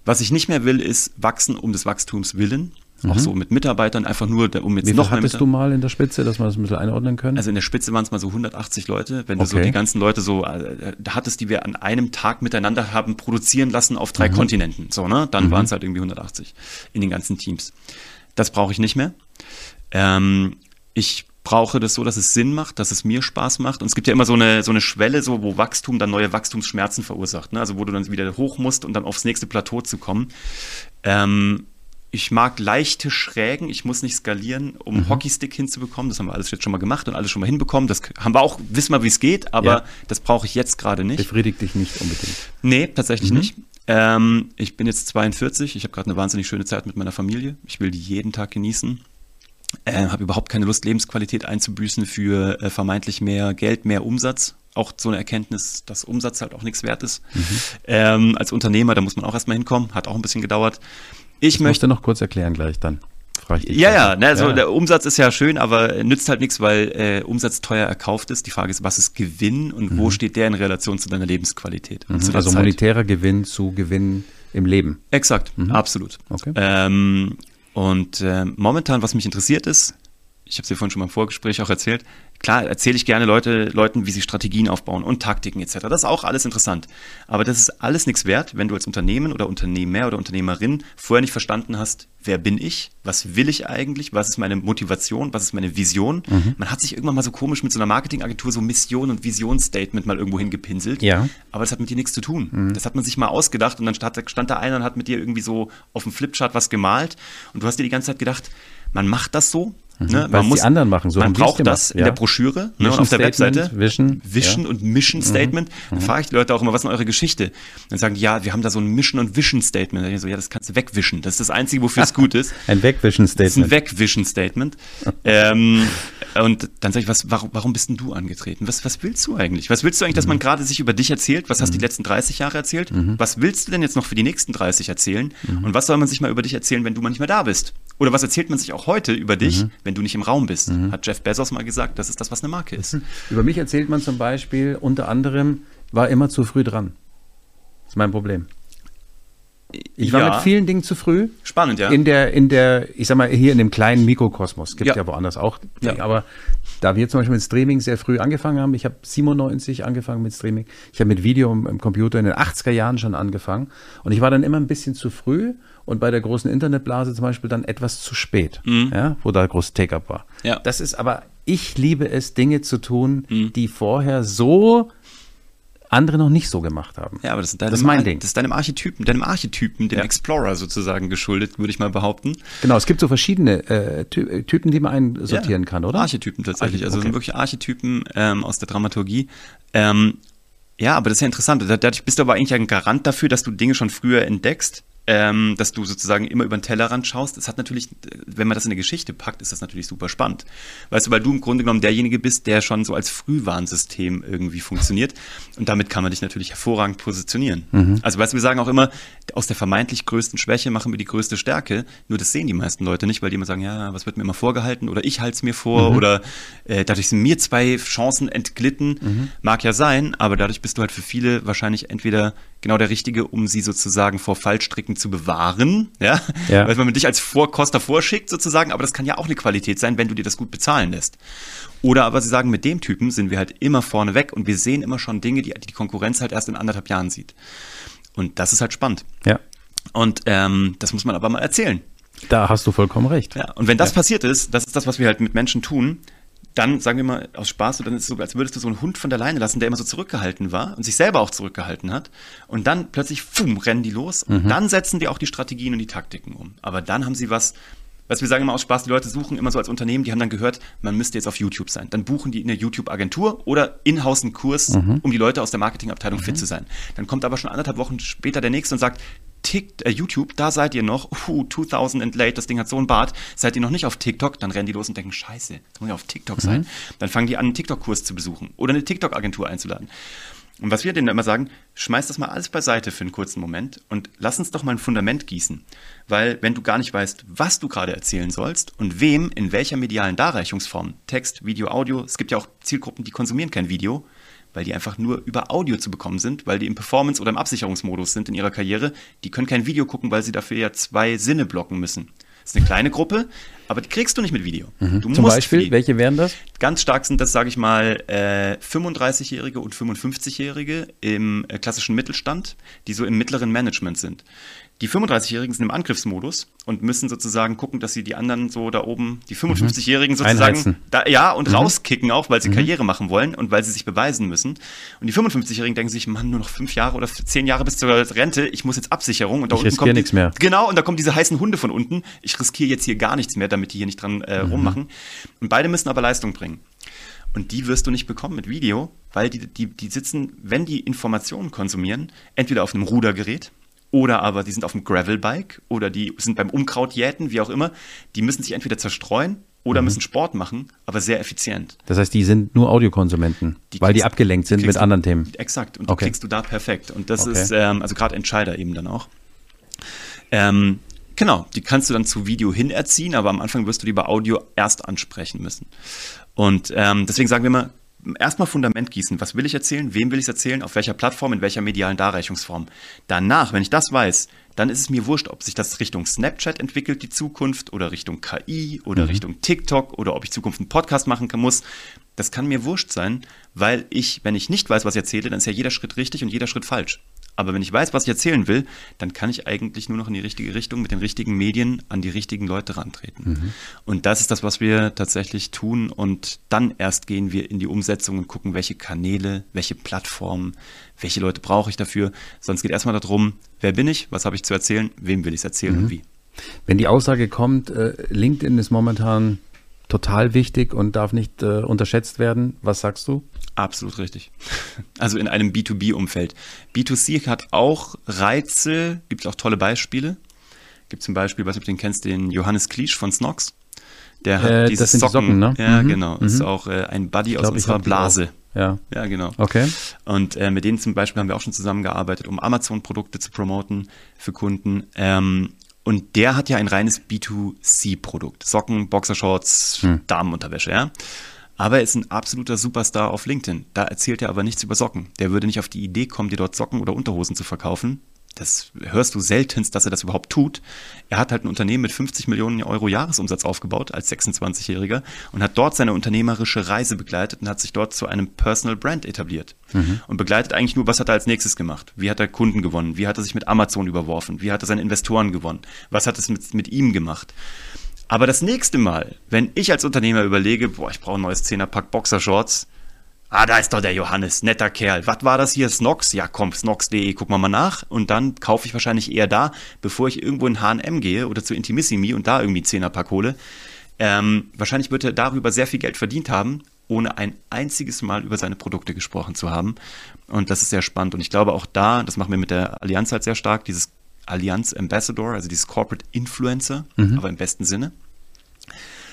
Was ich nicht mehr will, ist wachsen um des Wachstums willen. Mhm. Auch so mit Mitarbeitern, einfach nur, um jetzt Wie noch mehr hattest du mal in der Spitze, dass wir das ein bisschen einordnen können? Also in der Spitze waren es mal so 180 Leute. Wenn okay. du so die ganzen Leute so äh, da hattest, die wir an einem Tag miteinander haben produzieren lassen auf drei mhm. Kontinenten, so, ne? Dann mhm. waren es halt irgendwie 180 in den ganzen Teams. Das brauche ich nicht mehr. Ähm, ich brauche das so, dass es Sinn macht, dass es mir Spaß macht. Und es gibt ja immer so eine, so eine Schwelle, so, wo Wachstum dann neue Wachstumsschmerzen verursacht. Ne? Also wo du dann wieder hoch musst, um dann aufs nächste Plateau zu kommen. Ähm, ich mag leichte Schrägen, ich muss nicht skalieren, um mhm. Hockeystick hinzubekommen. Das haben wir alles jetzt schon mal gemacht und alles schon mal hinbekommen. Das haben wir auch, wissen wir, wie es geht, aber ja. das brauche ich jetzt gerade nicht. Befriedigt dich nicht unbedingt. Nee, tatsächlich mhm. nicht. Ähm, ich bin jetzt 42, ich habe gerade eine wahnsinnig schöne Zeit mit meiner Familie. Ich will die jeden Tag genießen. Äh, habe überhaupt keine Lust, Lebensqualität einzubüßen für äh, vermeintlich mehr Geld, mehr Umsatz. Auch so eine Erkenntnis, dass Umsatz halt auch nichts wert ist. Mhm. Ähm, als Unternehmer, da muss man auch erstmal hinkommen, hat auch ein bisschen gedauert. Ich das möchte noch kurz erklären gleich dann. Ja, ja, ne, also ja. der Umsatz ist ja schön, aber nützt halt nichts, weil äh, Umsatz teuer erkauft ist. Die Frage ist, was ist Gewinn und mhm. wo steht der in Relation zu deiner Lebensqualität? Mhm. Zu also monetärer Gewinn zu Gewinn im Leben. Exakt, mhm. absolut. Okay. Ähm, und äh, momentan, was mich interessiert ist, ich habe es dir vorhin schon mal im Vorgespräch auch erzählt, klar erzähle ich gerne Leute, Leuten, wie sie Strategien aufbauen und Taktiken etc. Das ist auch alles interessant. Aber das ist alles nichts wert, wenn du als Unternehmen oder Unternehmer oder Unternehmerin vorher nicht verstanden hast, wer bin ich, was will ich eigentlich, was ist meine Motivation, was ist meine Vision. Mhm. Man hat sich irgendwann mal so komisch mit so einer Marketingagentur so Mission und Visionsstatement mal irgendwo hingepinselt. Ja. Aber das hat mit dir nichts zu tun. Mhm. Das hat man sich mal ausgedacht und dann stand, stand da einer und hat mit dir irgendwie so auf dem Flipchart was gemalt und du hast dir die ganze Zeit gedacht, man macht das so, Mhm. Ne? Man muss, die anderen machen. So man braucht das in der Broschüre ne? und auf der Webseite. Vision, Vision ja. und Mission mhm. Statement. Mhm. Dann frage ich die Leute auch immer, was ist eure Geschichte? Dann sagen die, ja, wir haben da so ein Mission und Vision Statement. Dann ich so, ja, das kannst du wegwischen. Das ist das Einzige, wofür es gut ist. ein Wegwischen Statement. Das ist ein Wegwischen Statement. ähm, und dann sage ich, was, warum, warum bist denn du angetreten? Was, was willst du eigentlich? Was willst du eigentlich, dass man mhm. gerade sich über dich erzählt? Was hast du die letzten 30 Jahre erzählt? Was willst du denn jetzt noch für die nächsten 30 erzählen? Und was soll man sich mal über dich erzählen, wenn du mal nicht mehr da bist? Oder was erzählt man sich auch heute über dich, mhm. wenn du nicht im Raum bist? Mhm. Hat Jeff Bezos mal gesagt, das ist das, was eine Marke ist. Mhm. Über mich erzählt man zum Beispiel unter anderem, war immer zu früh dran. Das ist mein Problem. Ich war ja. mit vielen Dingen zu früh. Spannend, ja. In der, in der, ich sag mal, hier in dem kleinen Mikrokosmos. Gibt ja, ja woanders auch. Ja. Aber da wir zum Beispiel mit Streaming sehr früh angefangen haben, ich habe 97 angefangen mit Streaming, ich habe mit Video im, im, Computer in den 80er Jahren schon angefangen. Und ich war dann immer ein bisschen zu früh und bei der großen Internetblase zum Beispiel dann etwas zu spät, mhm. ja, wo da groß Take-up war. Ja. Das ist aber, ich liebe es, Dinge zu tun, mhm. die vorher so andere noch nicht so gemacht haben. Ja, aber das, ist, deinem, das ist mein Ding. Das ist deinem Archetypen, deinem Archetypen, dem ja. Explorer sozusagen geschuldet, würde ich mal behaupten. Genau, es gibt so verschiedene äh, Typen, die man einsortieren ja, kann, oder? Archetypen tatsächlich. Archetypen, also okay. wirklich Archetypen ähm, aus der Dramaturgie. Ähm, ja, aber das ist ja interessant. Dadurch bist du aber eigentlich ein Garant dafür, dass du Dinge schon früher entdeckst ähm, dass du sozusagen immer über den Tellerrand schaust. Das hat natürlich, wenn man das in eine Geschichte packt, ist das natürlich super spannend. Weißt du, weil du im Grunde genommen derjenige bist, der schon so als Frühwarnsystem irgendwie funktioniert. Und damit kann man dich natürlich hervorragend positionieren. Mhm. Also, weißt du, wir sagen auch immer, aus der vermeintlich größten Schwäche machen wir die größte Stärke. Nur das sehen die meisten Leute nicht, weil die immer sagen, ja, was wird mir immer vorgehalten oder ich halte es mir vor mhm. oder äh, dadurch sind mir zwei Chancen entglitten. Mhm. Mag ja sein, aber dadurch bist du halt für viele wahrscheinlich entweder genau der Richtige, um sie sozusagen vor Fallstricken zu bewahren, ja, ja. weil man dich als Vorkoster vorschickt sozusagen, aber das kann ja auch eine Qualität sein, wenn du dir das gut bezahlen lässt. Oder aber sie sagen, mit dem Typen sind wir halt immer vorne weg und wir sehen immer schon Dinge, die die Konkurrenz halt erst in anderthalb Jahren sieht. Und das ist halt spannend. Ja. Und ähm, das muss man aber mal erzählen. Da hast du vollkommen recht. Ja, und wenn das ja. passiert ist, das ist das, was wir halt mit Menschen tun, dann, sagen wir mal, aus Spaß, dann ist es so, als würdest du so einen Hund von der Leine lassen, der immer so zurückgehalten war und sich selber auch zurückgehalten hat. Und dann plötzlich, fumm, rennen die los. Und mhm. dann setzen die auch die Strategien und die Taktiken um. Aber dann haben sie was, was wir sagen immer aus Spaß, die Leute suchen immer so als Unternehmen, die haben dann gehört, man müsste jetzt auf YouTube sein. Dann buchen die eine YouTube-Agentur oder in-house einen Kurs, mhm. um die Leute aus der Marketingabteilung mhm. fit zu sein. Dann kommt aber schon anderthalb Wochen später der nächste und sagt, Tick, äh, YouTube, da seid ihr noch, uh, 2000 and late, das Ding hat so einen Bart, seid ihr noch nicht auf TikTok, dann rennen die los und denken, scheiße, jetzt muss ich auf TikTok sein. Mhm. Dann fangen die an, einen TikTok-Kurs zu besuchen oder eine TikTok-Agentur einzuladen. Und was wir denen immer sagen, schmeiß das mal alles beiseite für einen kurzen Moment und lass uns doch mal ein Fundament gießen. Weil wenn du gar nicht weißt, was du gerade erzählen sollst und wem in welcher medialen Darreichungsform, Text, Video, Audio, es gibt ja auch Zielgruppen, die konsumieren kein Video, weil die einfach nur über Audio zu bekommen sind, weil die im Performance- oder im Absicherungsmodus sind in ihrer Karriere. Die können kein Video gucken, weil sie dafür ja zwei Sinne blocken müssen. Das ist eine kleine Gruppe, aber die kriegst du nicht mit Video. Mhm. Zum Beispiel, welche wären das? Ganz stark sind das, sage ich mal, äh, 35-Jährige und 55-Jährige im äh, klassischen Mittelstand, die so im mittleren Management sind. Die 35-Jährigen sind im Angriffsmodus und müssen sozusagen gucken, dass sie die anderen so da oben, die 55-Jährigen mhm. sozusagen, da, ja, und mhm. rauskicken auch, weil sie mhm. Karriere machen wollen und weil sie sich beweisen müssen. Und die 55-Jährigen denken sich, Mann, nur noch fünf Jahre oder zehn Jahre bis zur Rente, ich muss jetzt Absicherung und da ich unten kommt nichts mehr. Genau, und da kommen diese heißen Hunde von unten. Ich riskiere jetzt hier gar nichts mehr, damit die hier nicht dran äh, mhm. rummachen. Und beide müssen aber Leistung bringen. Und die wirst du nicht bekommen mit Video, weil die, die, die sitzen, wenn die Informationen konsumieren, entweder auf einem Rudergerät, oder aber die sind auf dem Gravelbike oder die sind beim Unkrautjäten, wie auch immer. Die müssen sich entweder zerstreuen oder mhm. müssen Sport machen, aber sehr effizient. Das heißt, die sind nur Audiokonsumenten, die weil die abgelenkt sind mit du, anderen Themen. Exakt, und okay. die kriegst du da perfekt. Und das okay. ist, ähm, also gerade Entscheider eben dann auch. Ähm, genau, die kannst du dann zu Video hin erziehen, aber am Anfang wirst du die bei Audio erst ansprechen müssen. Und ähm, deswegen sagen wir immer, erstmal Fundament gießen. Was will ich erzählen? Wem will ich es erzählen? Auf welcher Plattform? In welcher medialen Darreichungsform? Danach, wenn ich das weiß, dann ist es mir wurscht, ob sich das Richtung Snapchat entwickelt, die Zukunft, oder Richtung KI, oder mhm. Richtung TikTok, oder ob ich Zukunft einen Podcast machen kann, muss. Das kann mir wurscht sein, weil ich, wenn ich nicht weiß, was ich erzähle, dann ist ja jeder Schritt richtig und jeder Schritt falsch. Aber wenn ich weiß, was ich erzählen will, dann kann ich eigentlich nur noch in die richtige Richtung mit den richtigen Medien an die richtigen Leute rantreten. Mhm. Und das ist das, was wir tatsächlich tun. Und dann erst gehen wir in die Umsetzung und gucken, welche Kanäle, welche Plattformen, welche Leute brauche ich dafür. Sonst geht erstmal darum, wer bin ich, was habe ich zu erzählen, wem will ich es erzählen mhm. und wie. Wenn die Aussage kommt, äh, LinkedIn ist momentan total wichtig und darf nicht äh, unterschätzt werden. Was sagst du? Absolut richtig. Also in einem B2B-Umfeld. B2C hat auch Reize, gibt es auch tolle Beispiele. Gibt zum Beispiel, was du den kennst, den Johannes Kliesch von Snox. Der hat äh, diese Socken. Die Socken ne? Ja, mhm. genau. Mhm. Ist auch äh, ein Buddy aus unserer Blase. Ja. Ja, genau. Okay. Und äh, mit denen zum Beispiel haben wir auch schon zusammengearbeitet, um Amazon-Produkte zu promoten für Kunden. Ähm, und der hat ja ein reines B2C-Produkt. Socken, Boxershorts, hm. Damenunterwäsche, ja. Aber er ist ein absoluter Superstar auf LinkedIn. Da erzählt er aber nichts über Socken. Der würde nicht auf die Idee kommen, dir dort Socken oder Unterhosen zu verkaufen das hörst du seltenst, dass er das überhaupt tut. Er hat halt ein Unternehmen mit 50 Millionen Euro Jahresumsatz aufgebaut als 26-Jähriger und hat dort seine unternehmerische Reise begleitet und hat sich dort zu einem Personal Brand etabliert. Mhm. Und begleitet eigentlich nur, was hat er als nächstes gemacht? Wie hat er Kunden gewonnen? Wie hat er sich mit Amazon überworfen? Wie hat er seine Investoren gewonnen? Was hat es mit, mit ihm gemacht? Aber das nächste Mal, wenn ich als Unternehmer überlege, boah, ich brauche ein neues 10er-Pack Boxershorts, Ah, da ist doch der Johannes, netter Kerl. Was war das hier? Snox? Ja, komm, snox.de, guck mal mal nach. Und dann kaufe ich wahrscheinlich eher da, bevor ich irgendwo in H&M gehe oder zu Intimissimi und da irgendwie 10er Pack hole. Ähm, wahrscheinlich wird er darüber sehr viel Geld verdient haben, ohne ein einziges Mal über seine Produkte gesprochen zu haben. Und das ist sehr spannend. Und ich glaube auch da, das machen wir mit der Allianz halt sehr stark, dieses Allianz Ambassador, also dieses Corporate Influencer, mhm. aber im besten Sinne.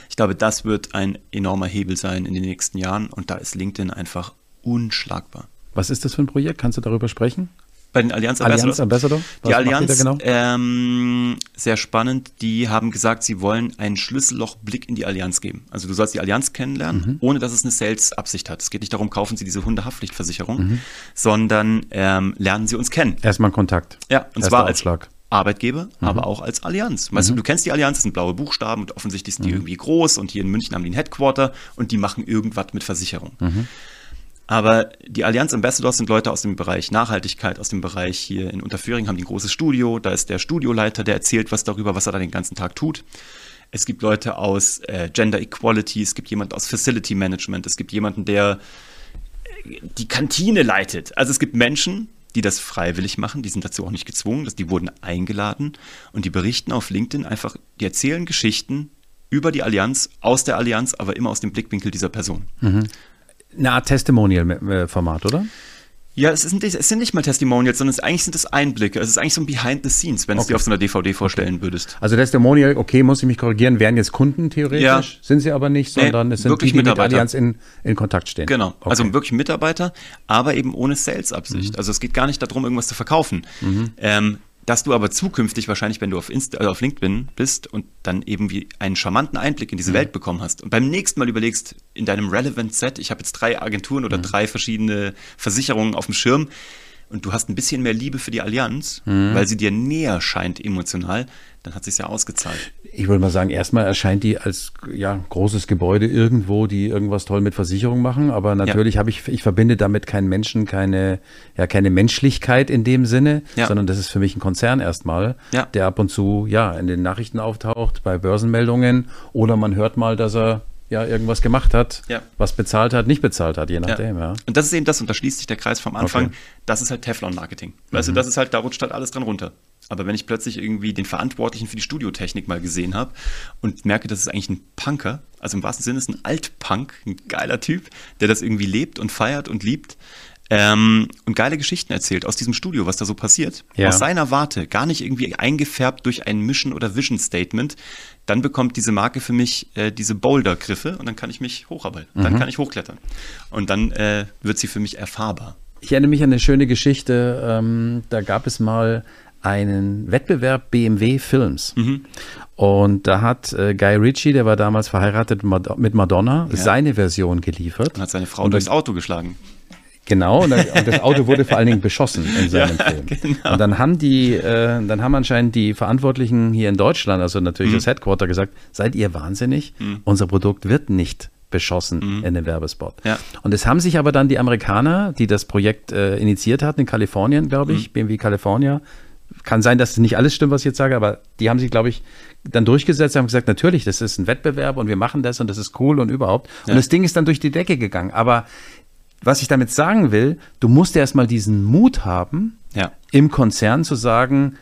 Ich glaube, das wird ein enormer Hebel sein in den nächsten Jahren und da ist LinkedIn einfach unschlagbar. Was ist das für ein Projekt? Kannst du darüber sprechen? Bei den Allianz Ambassador? Allianz Ambassador? Was die Allianz, genau? ähm, sehr spannend, die haben gesagt, sie wollen einen Schlüssellochblick in die Allianz geben. Also du sollst die Allianz kennenlernen, mhm. ohne dass es eine Sales-Absicht hat. Es geht nicht darum, kaufen Sie diese Hundehaftpflichtversicherung, mhm. sondern ähm, lernen Sie uns kennen. Erstmal Kontakt. Ja, und Erster zwar als, Aufschlag. Arbeitgeber, mhm. aber auch als Allianz. Weißt mhm. du, du kennst die Allianz, das sind blaue Buchstaben und offensichtlich sind die mhm. irgendwie groß und hier in München haben die ein Headquarter und die machen irgendwas mit Versicherung. Aber die Allianz Ambassadors sind Leute aus dem Bereich Nachhaltigkeit, aus dem Bereich hier in Unterföhring haben die ein großes Studio. Da ist der Studioleiter, der erzählt was darüber, was er da den ganzen Tag tut. Es gibt Leute aus äh, Gender Equality, es gibt jemanden aus Facility Management, es gibt jemanden, der äh, die Kantine leitet. Also es gibt Menschen, die das freiwillig machen, die sind dazu auch nicht gezwungen, die wurden eingeladen und die berichten auf LinkedIn einfach, die erzählen Geschichten über die Allianz, aus der Allianz, aber immer aus dem Blickwinkel dieser Person. Mhm. Eine Art Testimonial-Format, oder? Ja, es, sind, es sind nicht mal Testimonials, sondern es, eigentlich sind es Einblicke. Es ist eigentlich so ein Behind the Scenes, wenn okay. es dir auf so einer DVD vorstellen würdest. Also Testimonial, okay, muss ich mich korrigieren, wären jetzt Kunden theoretisch, ja. sind sie aber nicht, sondern nee, es sind die, die mit Allianz in, in Kontakt stehen. Genau, okay. also wirklich Mitarbeiter, aber eben ohne Sales-Absicht. Mhm. Also es geht gar nicht darum, irgendwas zu verkaufen. Mhm. Ähm, dass du aber zukünftig wahrscheinlich, wenn du auf, Insta, also auf LinkedIn bist und dann eben wie einen charmanten Einblick in diese mhm. Welt bekommen hast und beim nächsten Mal überlegst, in deinem Relevant Set, ich habe jetzt drei Agenturen oder mhm. drei verschiedene Versicherungen auf dem Schirm, und du hast ein bisschen mehr Liebe für die Allianz, mhm. weil sie dir näher scheint emotional, dann hat sich ja ausgezahlt. Ich würde mal sagen, erstmal erscheint die als ja, großes Gebäude irgendwo, die irgendwas toll mit Versicherung machen. Aber natürlich ja. habe ich, ich verbinde damit keinen Menschen, keine, ja, keine Menschlichkeit in dem Sinne, ja. sondern das ist für mich ein Konzern erstmal, ja. der ab und zu ja in den Nachrichten auftaucht, bei Börsenmeldungen oder man hört mal, dass er ja irgendwas gemacht hat, ja. was bezahlt hat, nicht bezahlt hat, je nachdem. Ja. ja. Und das ist eben das, und da schließt sich der Kreis vom Anfang, okay. das ist halt Teflon-Marketing. Weißt mhm. du, das ist halt, da rutscht halt alles dran runter. Aber wenn ich plötzlich irgendwie den Verantwortlichen für die Studiotechnik mal gesehen habe und merke, das ist eigentlich ein Punker, also im wahrsten Sinne ist ein Altpunk, ein geiler Typ, der das irgendwie lebt und feiert und liebt, ähm, und geile Geschichten erzählt aus diesem Studio, was da so passiert. Ja. Aus seiner Warte, gar nicht irgendwie eingefärbt durch ein Mission- oder Vision-Statement. Dann bekommt diese Marke für mich äh, diese Boulder-Griffe und dann kann ich mich hocharbeiten. Mhm. Dann kann ich hochklettern. Und dann äh, wird sie für mich erfahrbar. Ich erinnere mich an eine schöne Geschichte. Ähm, da gab es mal einen Wettbewerb BMW Films. Mhm. Und da hat äh, Guy Ritchie, der war damals verheiratet mit Madonna, ja. seine Version geliefert. Und hat seine Frau und durchs Auto geschlagen. Genau, und, das Auto wurde vor allen Dingen beschossen in seinem ja, Film. Genau. Und dann haben die, äh, dann haben anscheinend die Verantwortlichen hier in Deutschland, also natürlich mhm. das Headquarter, gesagt, seid ihr wahnsinnig? Mhm. Unser Produkt wird nicht beschossen mhm. in dem Werbespot. Ja. Und es haben sich aber dann die Amerikaner, die das Projekt äh, initiiert hatten, in Kalifornien, glaube ich, mhm. BMW California, kann sein, dass nicht alles stimmt, was ich jetzt sage, aber die haben sich, glaube ich, dann durchgesetzt, haben gesagt, natürlich, das ist ein Wettbewerb und wir machen das und das ist cool und überhaupt. Ja. Und das Ding ist dann durch die Decke gegangen. Aber was ich damit sagen will, du musst erstmal diesen Mut haben, ja. im Konzern zu sagen,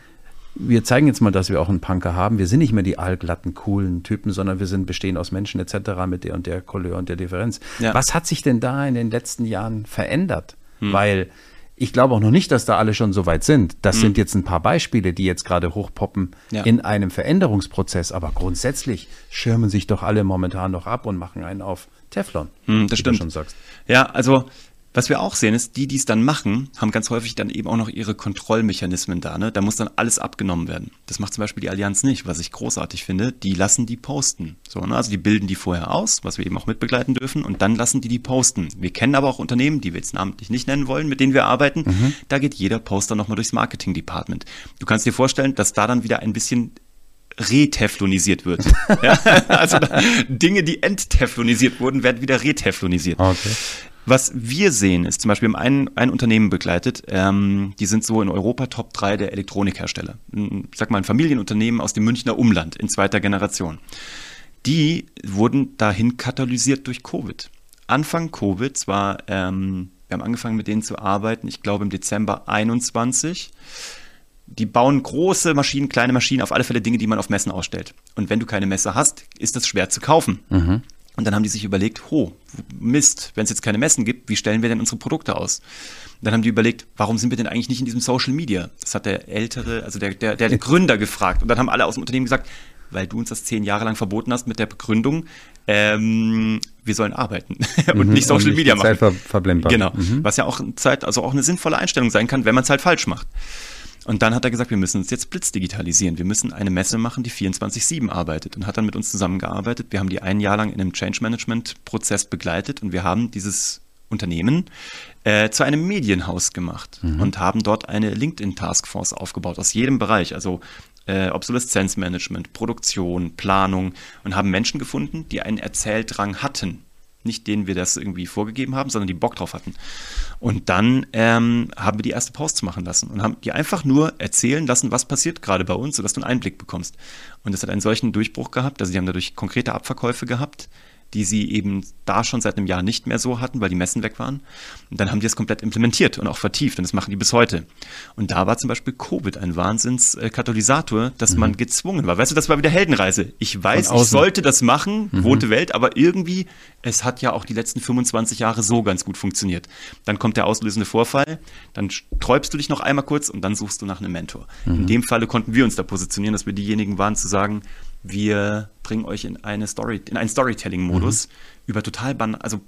wir zeigen jetzt mal, dass wir auch einen Punker haben. Wir sind nicht mehr die allglatten, coolen Typen, sondern wir sind bestehen aus Menschen etc. mit der und der Couleur und der Differenz. Ja. Was hat sich denn da in den letzten Jahren verändert? Hm. Weil ich glaube auch noch nicht, dass da alle schon so weit sind. Das hm. sind jetzt ein paar Beispiele, die jetzt gerade hochpoppen ja. in einem Veränderungsprozess. Aber grundsätzlich schirmen sich doch alle momentan noch ab und machen einen auf Teflon. Hm, das stimmt. schon sagst. Ja, also was wir auch sehen, ist, die, die es dann machen, haben ganz häufig dann eben auch noch ihre Kontrollmechanismen da. Ne? Da muss dann alles abgenommen werden. Das macht zum Beispiel die Allianz nicht, was ich großartig finde. Die lassen die posten. So, ne? Also die bilden die vorher aus, was wir eben auch mitbegleiten dürfen, und dann lassen die die posten. Wir kennen aber auch Unternehmen, die wir jetzt namentlich nicht nennen wollen, mit denen wir arbeiten. Mhm. Da geht jeder Poster nochmal durchs Marketing-Department. Du kannst dir vorstellen, dass da dann wieder ein bisschen reteflonisiert wird. ja? Also Dinge, die entteflonisiert wurden, werden wieder reteflonisiert. Okay. Was wir sehen, ist zum Beispiel, wir haben ein, ein Unternehmen begleitet, ähm, die sind so in Europa Top 3 der Elektronikhersteller. Ich sag mal ein Familienunternehmen aus dem Münchner Umland in zweiter Generation. Die wurden dahin katalysiert durch Covid. Anfang Covid, zwar, ähm, wir haben angefangen mit denen zu arbeiten, ich glaube im Dezember 21. Die bauen große Maschinen, kleine Maschinen, auf alle Fälle Dinge, die man auf Messen ausstellt. Und wenn du keine Messe hast, ist das schwer zu kaufen. Mhm. Und dann haben die sich überlegt, ho, Mist, wenn es jetzt keine Messen gibt, wie stellen wir denn unsere Produkte aus? Und dann haben die überlegt, warum sind wir denn eigentlich nicht in diesem Social Media? Das hat der ältere, also der, der, der Gründer gefragt. Und dann haben alle aus dem Unternehmen gesagt, weil du uns das zehn Jahre lang verboten hast mit der Begründung, ähm, wir sollen arbeiten und mhm, nicht Social und nicht Media machen. Zeit ver verblendbar. Genau. Mhm. Was ja auch Zeit, also auch eine sinnvolle Einstellung sein kann, wenn man es halt falsch macht. Und dann hat er gesagt, wir müssen uns jetzt blitzdigitalisieren. Wir müssen eine Messe machen, die 24-7 arbeitet und hat dann mit uns zusammengearbeitet. Wir haben die ein Jahr lang in einem Change Management Prozess begleitet und wir haben dieses Unternehmen äh, zu einem Medienhaus gemacht mhm. und haben dort eine LinkedIn Taskforce aufgebaut aus jedem Bereich, also äh, Obsoleszenzmanagement, Produktion, Planung und haben Menschen gefunden, die einen Erzähldrang hatten nicht denen wir das irgendwie vorgegeben haben, sondern die Bock drauf hatten. Und dann ähm, haben wir die erste Posts machen lassen und haben die einfach nur erzählen lassen, was passiert gerade bei uns, sodass du einen Einblick bekommst. Und das hat einen solchen Durchbruch gehabt, also die haben dadurch konkrete Abverkäufe gehabt die sie eben da schon seit einem Jahr nicht mehr so hatten, weil die Messen weg waren. Und dann haben die es komplett implementiert und auch vertieft und das machen die bis heute. Und da war zum Beispiel Covid ein Wahnsinnskatalysator, dass mhm. man gezwungen war. Weißt du, das war wieder Heldenreise. Ich weiß, ich sollte das machen, mhm. rote Welt, aber irgendwie, es hat ja auch die letzten 25 Jahre so ganz gut funktioniert. Dann kommt der auslösende Vorfall, dann sträubst du dich noch einmal kurz und dann suchst du nach einem Mentor. Mhm. In dem Falle konnten wir uns da positionieren, dass wir diejenigen waren zu sagen, wir bringen euch in eine Story, in einen Storytelling-Modus mhm. über total ban also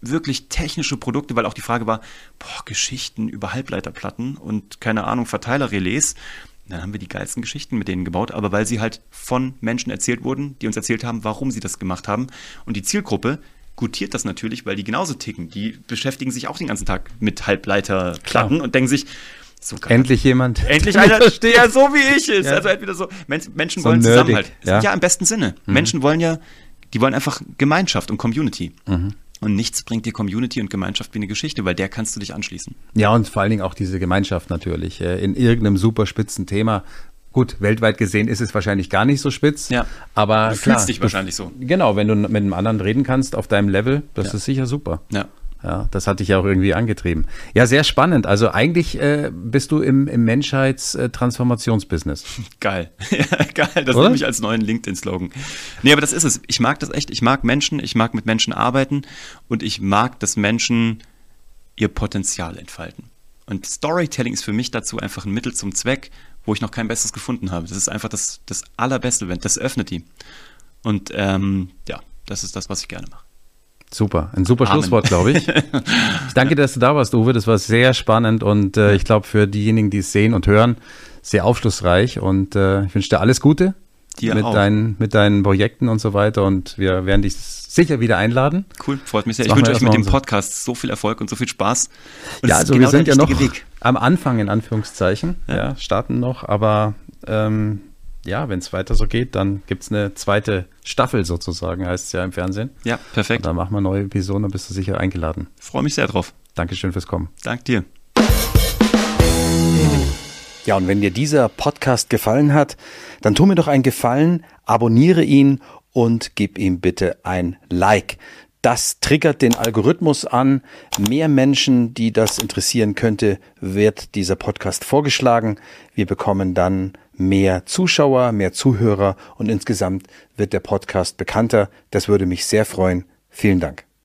wirklich technische Produkte, weil auch die Frage war, boah, Geschichten über Halbleiterplatten und keine Ahnung, Verteilerrelais. Dann haben wir die geilsten Geschichten mit denen gebaut, aber weil sie halt von Menschen erzählt wurden, die uns erzählt haben, warum sie das gemacht haben. Und die Zielgruppe gutiert das natürlich, weil die genauso ticken. Die beschäftigen sich auch den ganzen Tag mit Halbleiterplatten Klar. und denken sich, so endlich jemand. Endlich einer, der so wie ich ist. Ja. Also entweder so. Menschen so wollen nerdig, Zusammenhalt. Ja. ja. im besten Sinne. Mhm. Menschen wollen ja, die wollen einfach Gemeinschaft und Community. Mhm. Und nichts bringt dir Community und Gemeinschaft wie eine Geschichte, weil der kannst du dich anschließen. Ja, und vor allen Dingen auch diese Gemeinschaft natürlich. Äh, in irgendeinem super spitzen Thema. Gut, weltweit gesehen ist es wahrscheinlich gar nicht so spitz. Ja. Aber du klar, fühlst dich wahrscheinlich so. Genau, wenn du mit einem anderen reden kannst auf deinem Level, das ja. ist sicher super. Ja. Ja, das hat dich ja auch irgendwie angetrieben. Ja, sehr spannend. Also eigentlich äh, bist du im, im Menschheitstransformationsbusiness. Geil. Ja, geil. Das Oder? nehme ich als neuen LinkedIn-Slogan. Nee, aber das ist es. Ich mag das echt. Ich mag Menschen. Ich mag mit Menschen arbeiten. Und ich mag, dass Menschen ihr Potenzial entfalten. Und Storytelling ist für mich dazu einfach ein Mittel zum Zweck, wo ich noch kein Besseres gefunden habe. Das ist einfach das, das Allerbeste. Das öffnet die. Und ähm, ja, das ist das, was ich gerne mache. Super, ein super Amen. Schlusswort, glaube ich. Ich danke, dass du da warst, Uwe. Das war sehr spannend und äh, ich glaube für diejenigen, die es sehen und hören, sehr aufschlussreich. Und äh, ich wünsche dir alles Gute dir mit, Deinen, mit deinen Projekten und so weiter. Und wir werden dich sicher wieder einladen. Cool, freut mich sehr. ich wünsche euch mit dem Podcast so viel Erfolg und so viel Spaß. Und ja, also genau wir sind ja noch Weg. am Anfang in Anführungszeichen. Ja. ja starten noch, aber ähm, ja, wenn es weiter so geht, dann gibt es eine zweite Staffel sozusagen, heißt es ja im Fernsehen. Ja, perfekt. Und dann machen wir neue Episoden und bist du sicher eingeladen. Freue mich sehr drauf. Dankeschön fürs Kommen. Dank dir. Ja, und wenn dir dieser Podcast gefallen hat, dann tu mir doch einen Gefallen, abonniere ihn und gib ihm bitte ein Like. Das triggert den Algorithmus an. Mehr Menschen, die das interessieren könnte, wird dieser Podcast vorgeschlagen. Wir bekommen dann mehr Zuschauer, mehr Zuhörer und insgesamt wird der Podcast bekannter. Das würde mich sehr freuen. Vielen Dank.